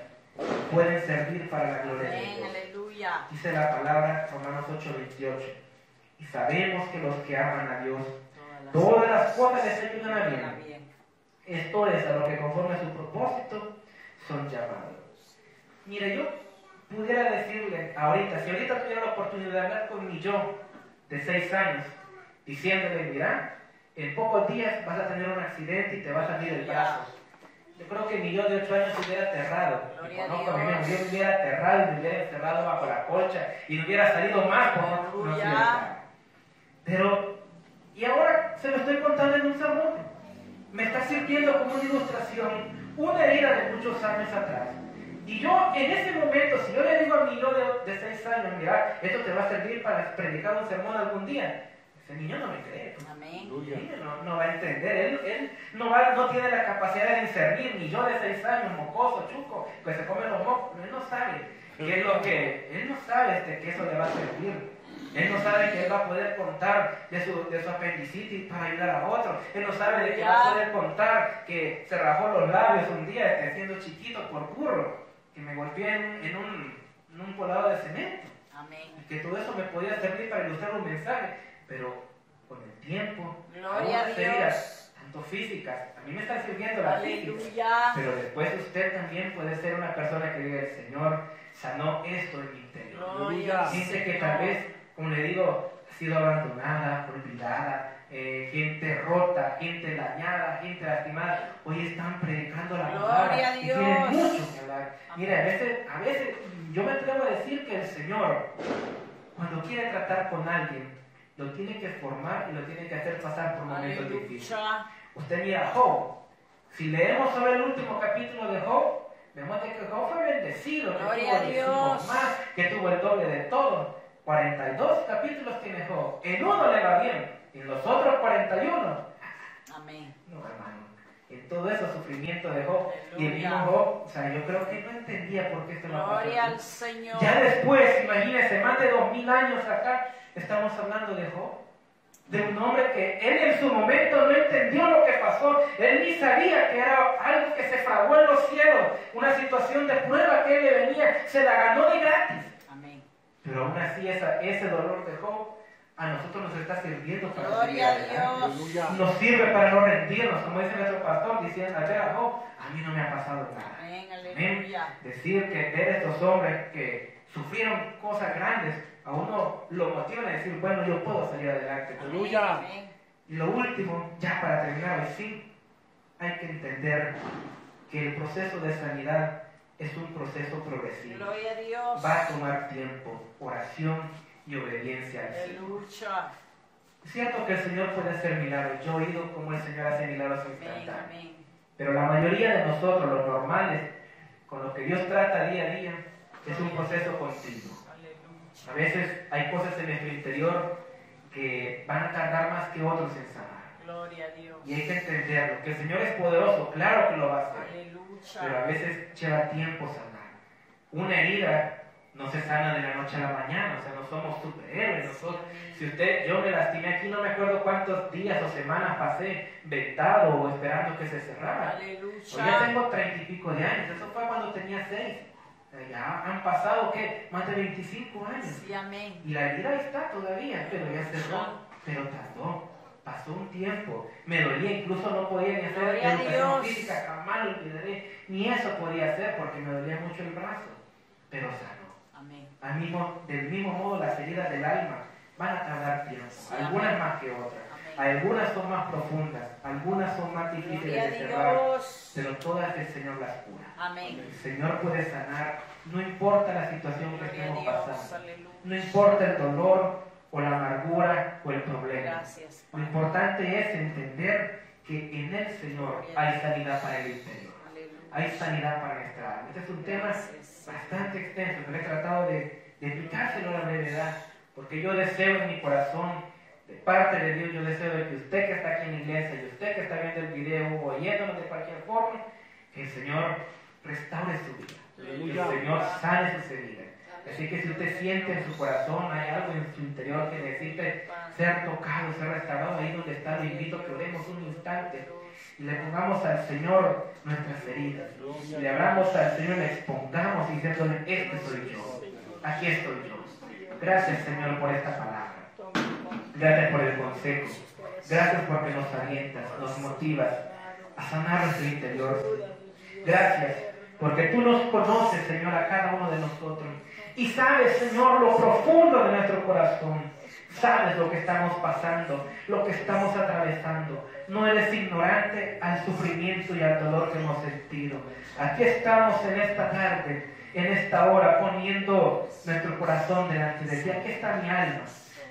pueden servir para la gloria de. Dios. Aleluya. Dice la palabra Romanos 8:28. Y sabemos que los que aman a Dios, todas las cosas les ayudan a bien esto es a lo que conforme a su propósito son llamados. Mire, yo pudiera decirle ahorita, si ahorita tuviera la oportunidad de hablar con mi yo de seis años, diciéndole, mira, en pocos días vas a tener un accidente y te va a salir el brazo. Yo creo que mi yo de ocho años se hubiera aterrado. Conozco a mi yo me hubiera aterrado y me hubiera encerrado bajo la colcha y me hubiera salido más por no, no Pero, y ahora se lo estoy contando en un sermón me está sirviendo como una ilustración, una herida de muchos años atrás. Y yo en ese momento, si yo le digo a mi yo de, de seis años, mira, esto te va a servir para predicar un sermón algún día, ese niño no me cree. pues. Amén. Aleluya. El niño no, no va a entender, él, él no, va, no tiene la capacidad de discernir, ni yo de seis años, mocoso, chuco, que se come los mocos, él no sabe qué es lo que, él no sabe este, que eso le va a servir. Él no sabe que él va a poder contar de su, de su apendicitis para ayudar a otro. Él no sabe de que va a poder contar que se rajó los labios un día este, siendo chiquito por burro, que me golpeé en, en un, en un poblado de cemento Amén. que todo eso me podía servir para ilustrar un mensaje, pero con el tiempo, Gloria heridas, tanto físicas, a mí me están sirviendo las físicas, Aleluya. pero después usted también puede ser una persona que diga, el Señor sanó esto en mi interior. Gloria al Gente que tal vez, como le digo, ha sido abandonada, olvidada, eh, gente rota, gente dañada, gente lastimada, hoy están predicando la Gloria palabra a y tienen mucho que hablar. Mira, a veces, a veces yo me atrevo a decir que el Señor, cuando quiere tratar con alguien, lo tiene que formar y lo tiene que hacer pasar por momentos difíciles. Usted mira a Job. Si leemos sobre el último capítulo de Job, vemos de que Job fue bendecido, que Gloria tuvo a 10 Dios. más, que tuvo el doble de todo. 42 capítulos tiene Job. En uno le va bien, en los otros 41. Amén. No, hermano. Todo eso sufrimiento de Job. Y el mismo Aleluya. Job, o sea, yo creo que no entendía por qué esto pasó. Gloria al Señor. Ya después, imagínense, más de dos mil años acá, estamos hablando de Job. de un hombre que él en su momento no entendió lo que pasó, él ni sabía que era algo que se fraguó en los cielos, una situación de prueba que él le venía, se la ganó de gratis. Amén. Pero aún así esa- ese dolor de Job a nosotros nos está sirviendo para Gloria a. Dios. Aleluya. Nos sirve para no rendirnos, como dice nuestro pastor, diciendo, a ver a Job, a mí no me ha pasado nada. Amén. Amén. Decir que ver a estos hombres que sufrieron cosas grandes, a uno lo motiva a decir, bueno, yo puedo salir adelante. Aleluya. Y lo último, ya para terminar hoy sí, hay que entender que el proceso de sanidad es un proceso progresivo. Gloria a Dios. Va a tomar tiempo, oración y obediencia al Señor. Aleluya. Es cierto que el Señor puede hacer milagros. Yo he oído cómo el Señor hace milagros instantáneos. Pero la mayoría de nosotros, los normales, con lo que Dios trata día a día, es un proceso continuo. Aleluya. A veces hay cosas en nuestro interior que van a tardar más que otros en sanar. Gloria a Dios. Y hay que entenderlo, que el Señor es poderoso, claro que lo va a hacer, pero a Aleluya. veces lleva tiempo sanar. Una herida no se sana de la noche a la mañana, o sea, no somos superhéroes. Nosotros, si usted, yo me lastimé aquí, no me acuerdo cuántos días o semanas pasé vetado o esperando que se cerrara. Pues ya tengo treinta y pico de años, eso fue cuando tenía seis. Eh, Ya han pasado, ¿qué? Más de 25 años. Sí, amén. Y la herida está todavía, pero ya cerró. Pero tardó, pasó un tiempo. Me dolía, incluso no podía ni hacer Gloria educación física, jamás lo olvidaré. Ni eso podía hacer porque me dolía mucho el brazo. Pero sanó. Al mismo, del mismo modo, las heridas del alma van a tardar tiempo, algunas más que otras. Algunas son más profundas, algunas son más difíciles de cerrar, pero todas el Señor las cura. Amén. El Señor puede sanar, no importa la situación que estemos pasando, no importa el dolor o la amargura o el problema. Lo importante es entender que en el Señor hay sanidad para el interior, hay sanidad para nuestra alma. Este es un tema. Bastante extenso, pero he tratado de, de explicárselo a la brevedad, porque yo deseo en mi corazón, de parte de Dios, yo deseo de que usted que está aquí en la iglesia y usted que está viendo el video o oyéndonos de cualquier forma, que el Señor restaure su vida, que el. Señor sane sus heridas. Así que si usted siente en su corazón, hay algo en su interior que necesite ser tocado, ser restaurado, ahí donde está, le invito a que oremos un instante le pongamos al Señor nuestras heridas. Y le hablamos al Señor, le expongamos diciéndole, este soy yo, aquí estoy yo. Gracias Señor por esta palabra. Gracias por el consejo. Gracias porque nos alientas, nos motivas a sanar nuestro interior. Gracias porque tú nos conoces, Señor, a cada uno de nosotros. Y sabes, Señor, lo profundo de nuestro corazón. Sabes lo que estamos pasando, lo que estamos atravesando. No eres ignorante al sufrimiento y al dolor que hemos sentido. Aquí estamos en esta tarde, en esta hora, poniendo nuestro corazón delante de ti. Aquí está mi alma.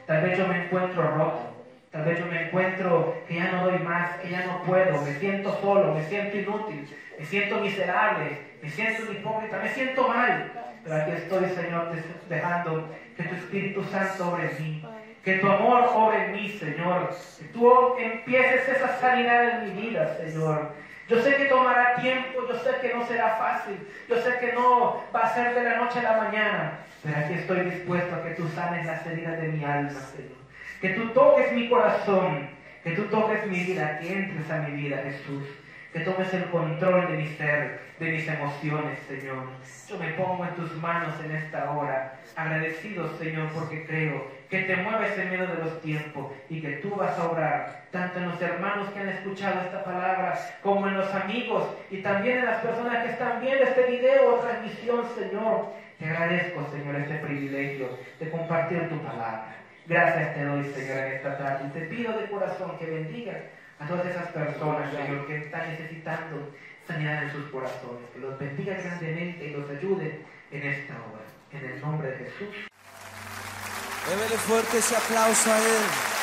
Tal vez yo me encuentro roto. Tal vez yo me encuentro que ya no doy más, que ya no puedo, me siento solo, me siento inútil, me siento miserable, me siento hipócrita, me siento mal. Pero aquí estoy, Señor, dejando que tu Espíritu Santo obre en mí, que tu amor obre en mí, Señor, que tú empieces esa sanidad en mi vida, Señor. Yo sé que tomará tiempo, yo sé que no será fácil, yo sé que no va a ser de la noche a la mañana, pero aquí estoy dispuesto a que tú sanes las heridas de mi alma, Señor. Que tú toques mi corazón, que tú toques mi vida, que entres a mi vida, Jesús. Que tomes el control de mi ser, de mis emociones, Señor. Yo me pongo en tus manos en esta hora, agradecido, Señor, porque creo que te mueves en medio de los tiempos y que tú vas a obrar, tanto en los hermanos que han escuchado esta palabra, como en los amigos y también en las personas que están viendo este video o transmisión, Señor. Te agradezco, Señor, este privilegio de compartir tu palabra. Gracias te doy, Señor, en esta tarde. Y te pido de corazón que bendiga a todas esas personas, Señor, que están necesitando sanidad en sus corazones. Que los bendiga grandemente y los ayude en esta hora. En el nombre de Jesús. Démele fuerte ese aplauso a Él.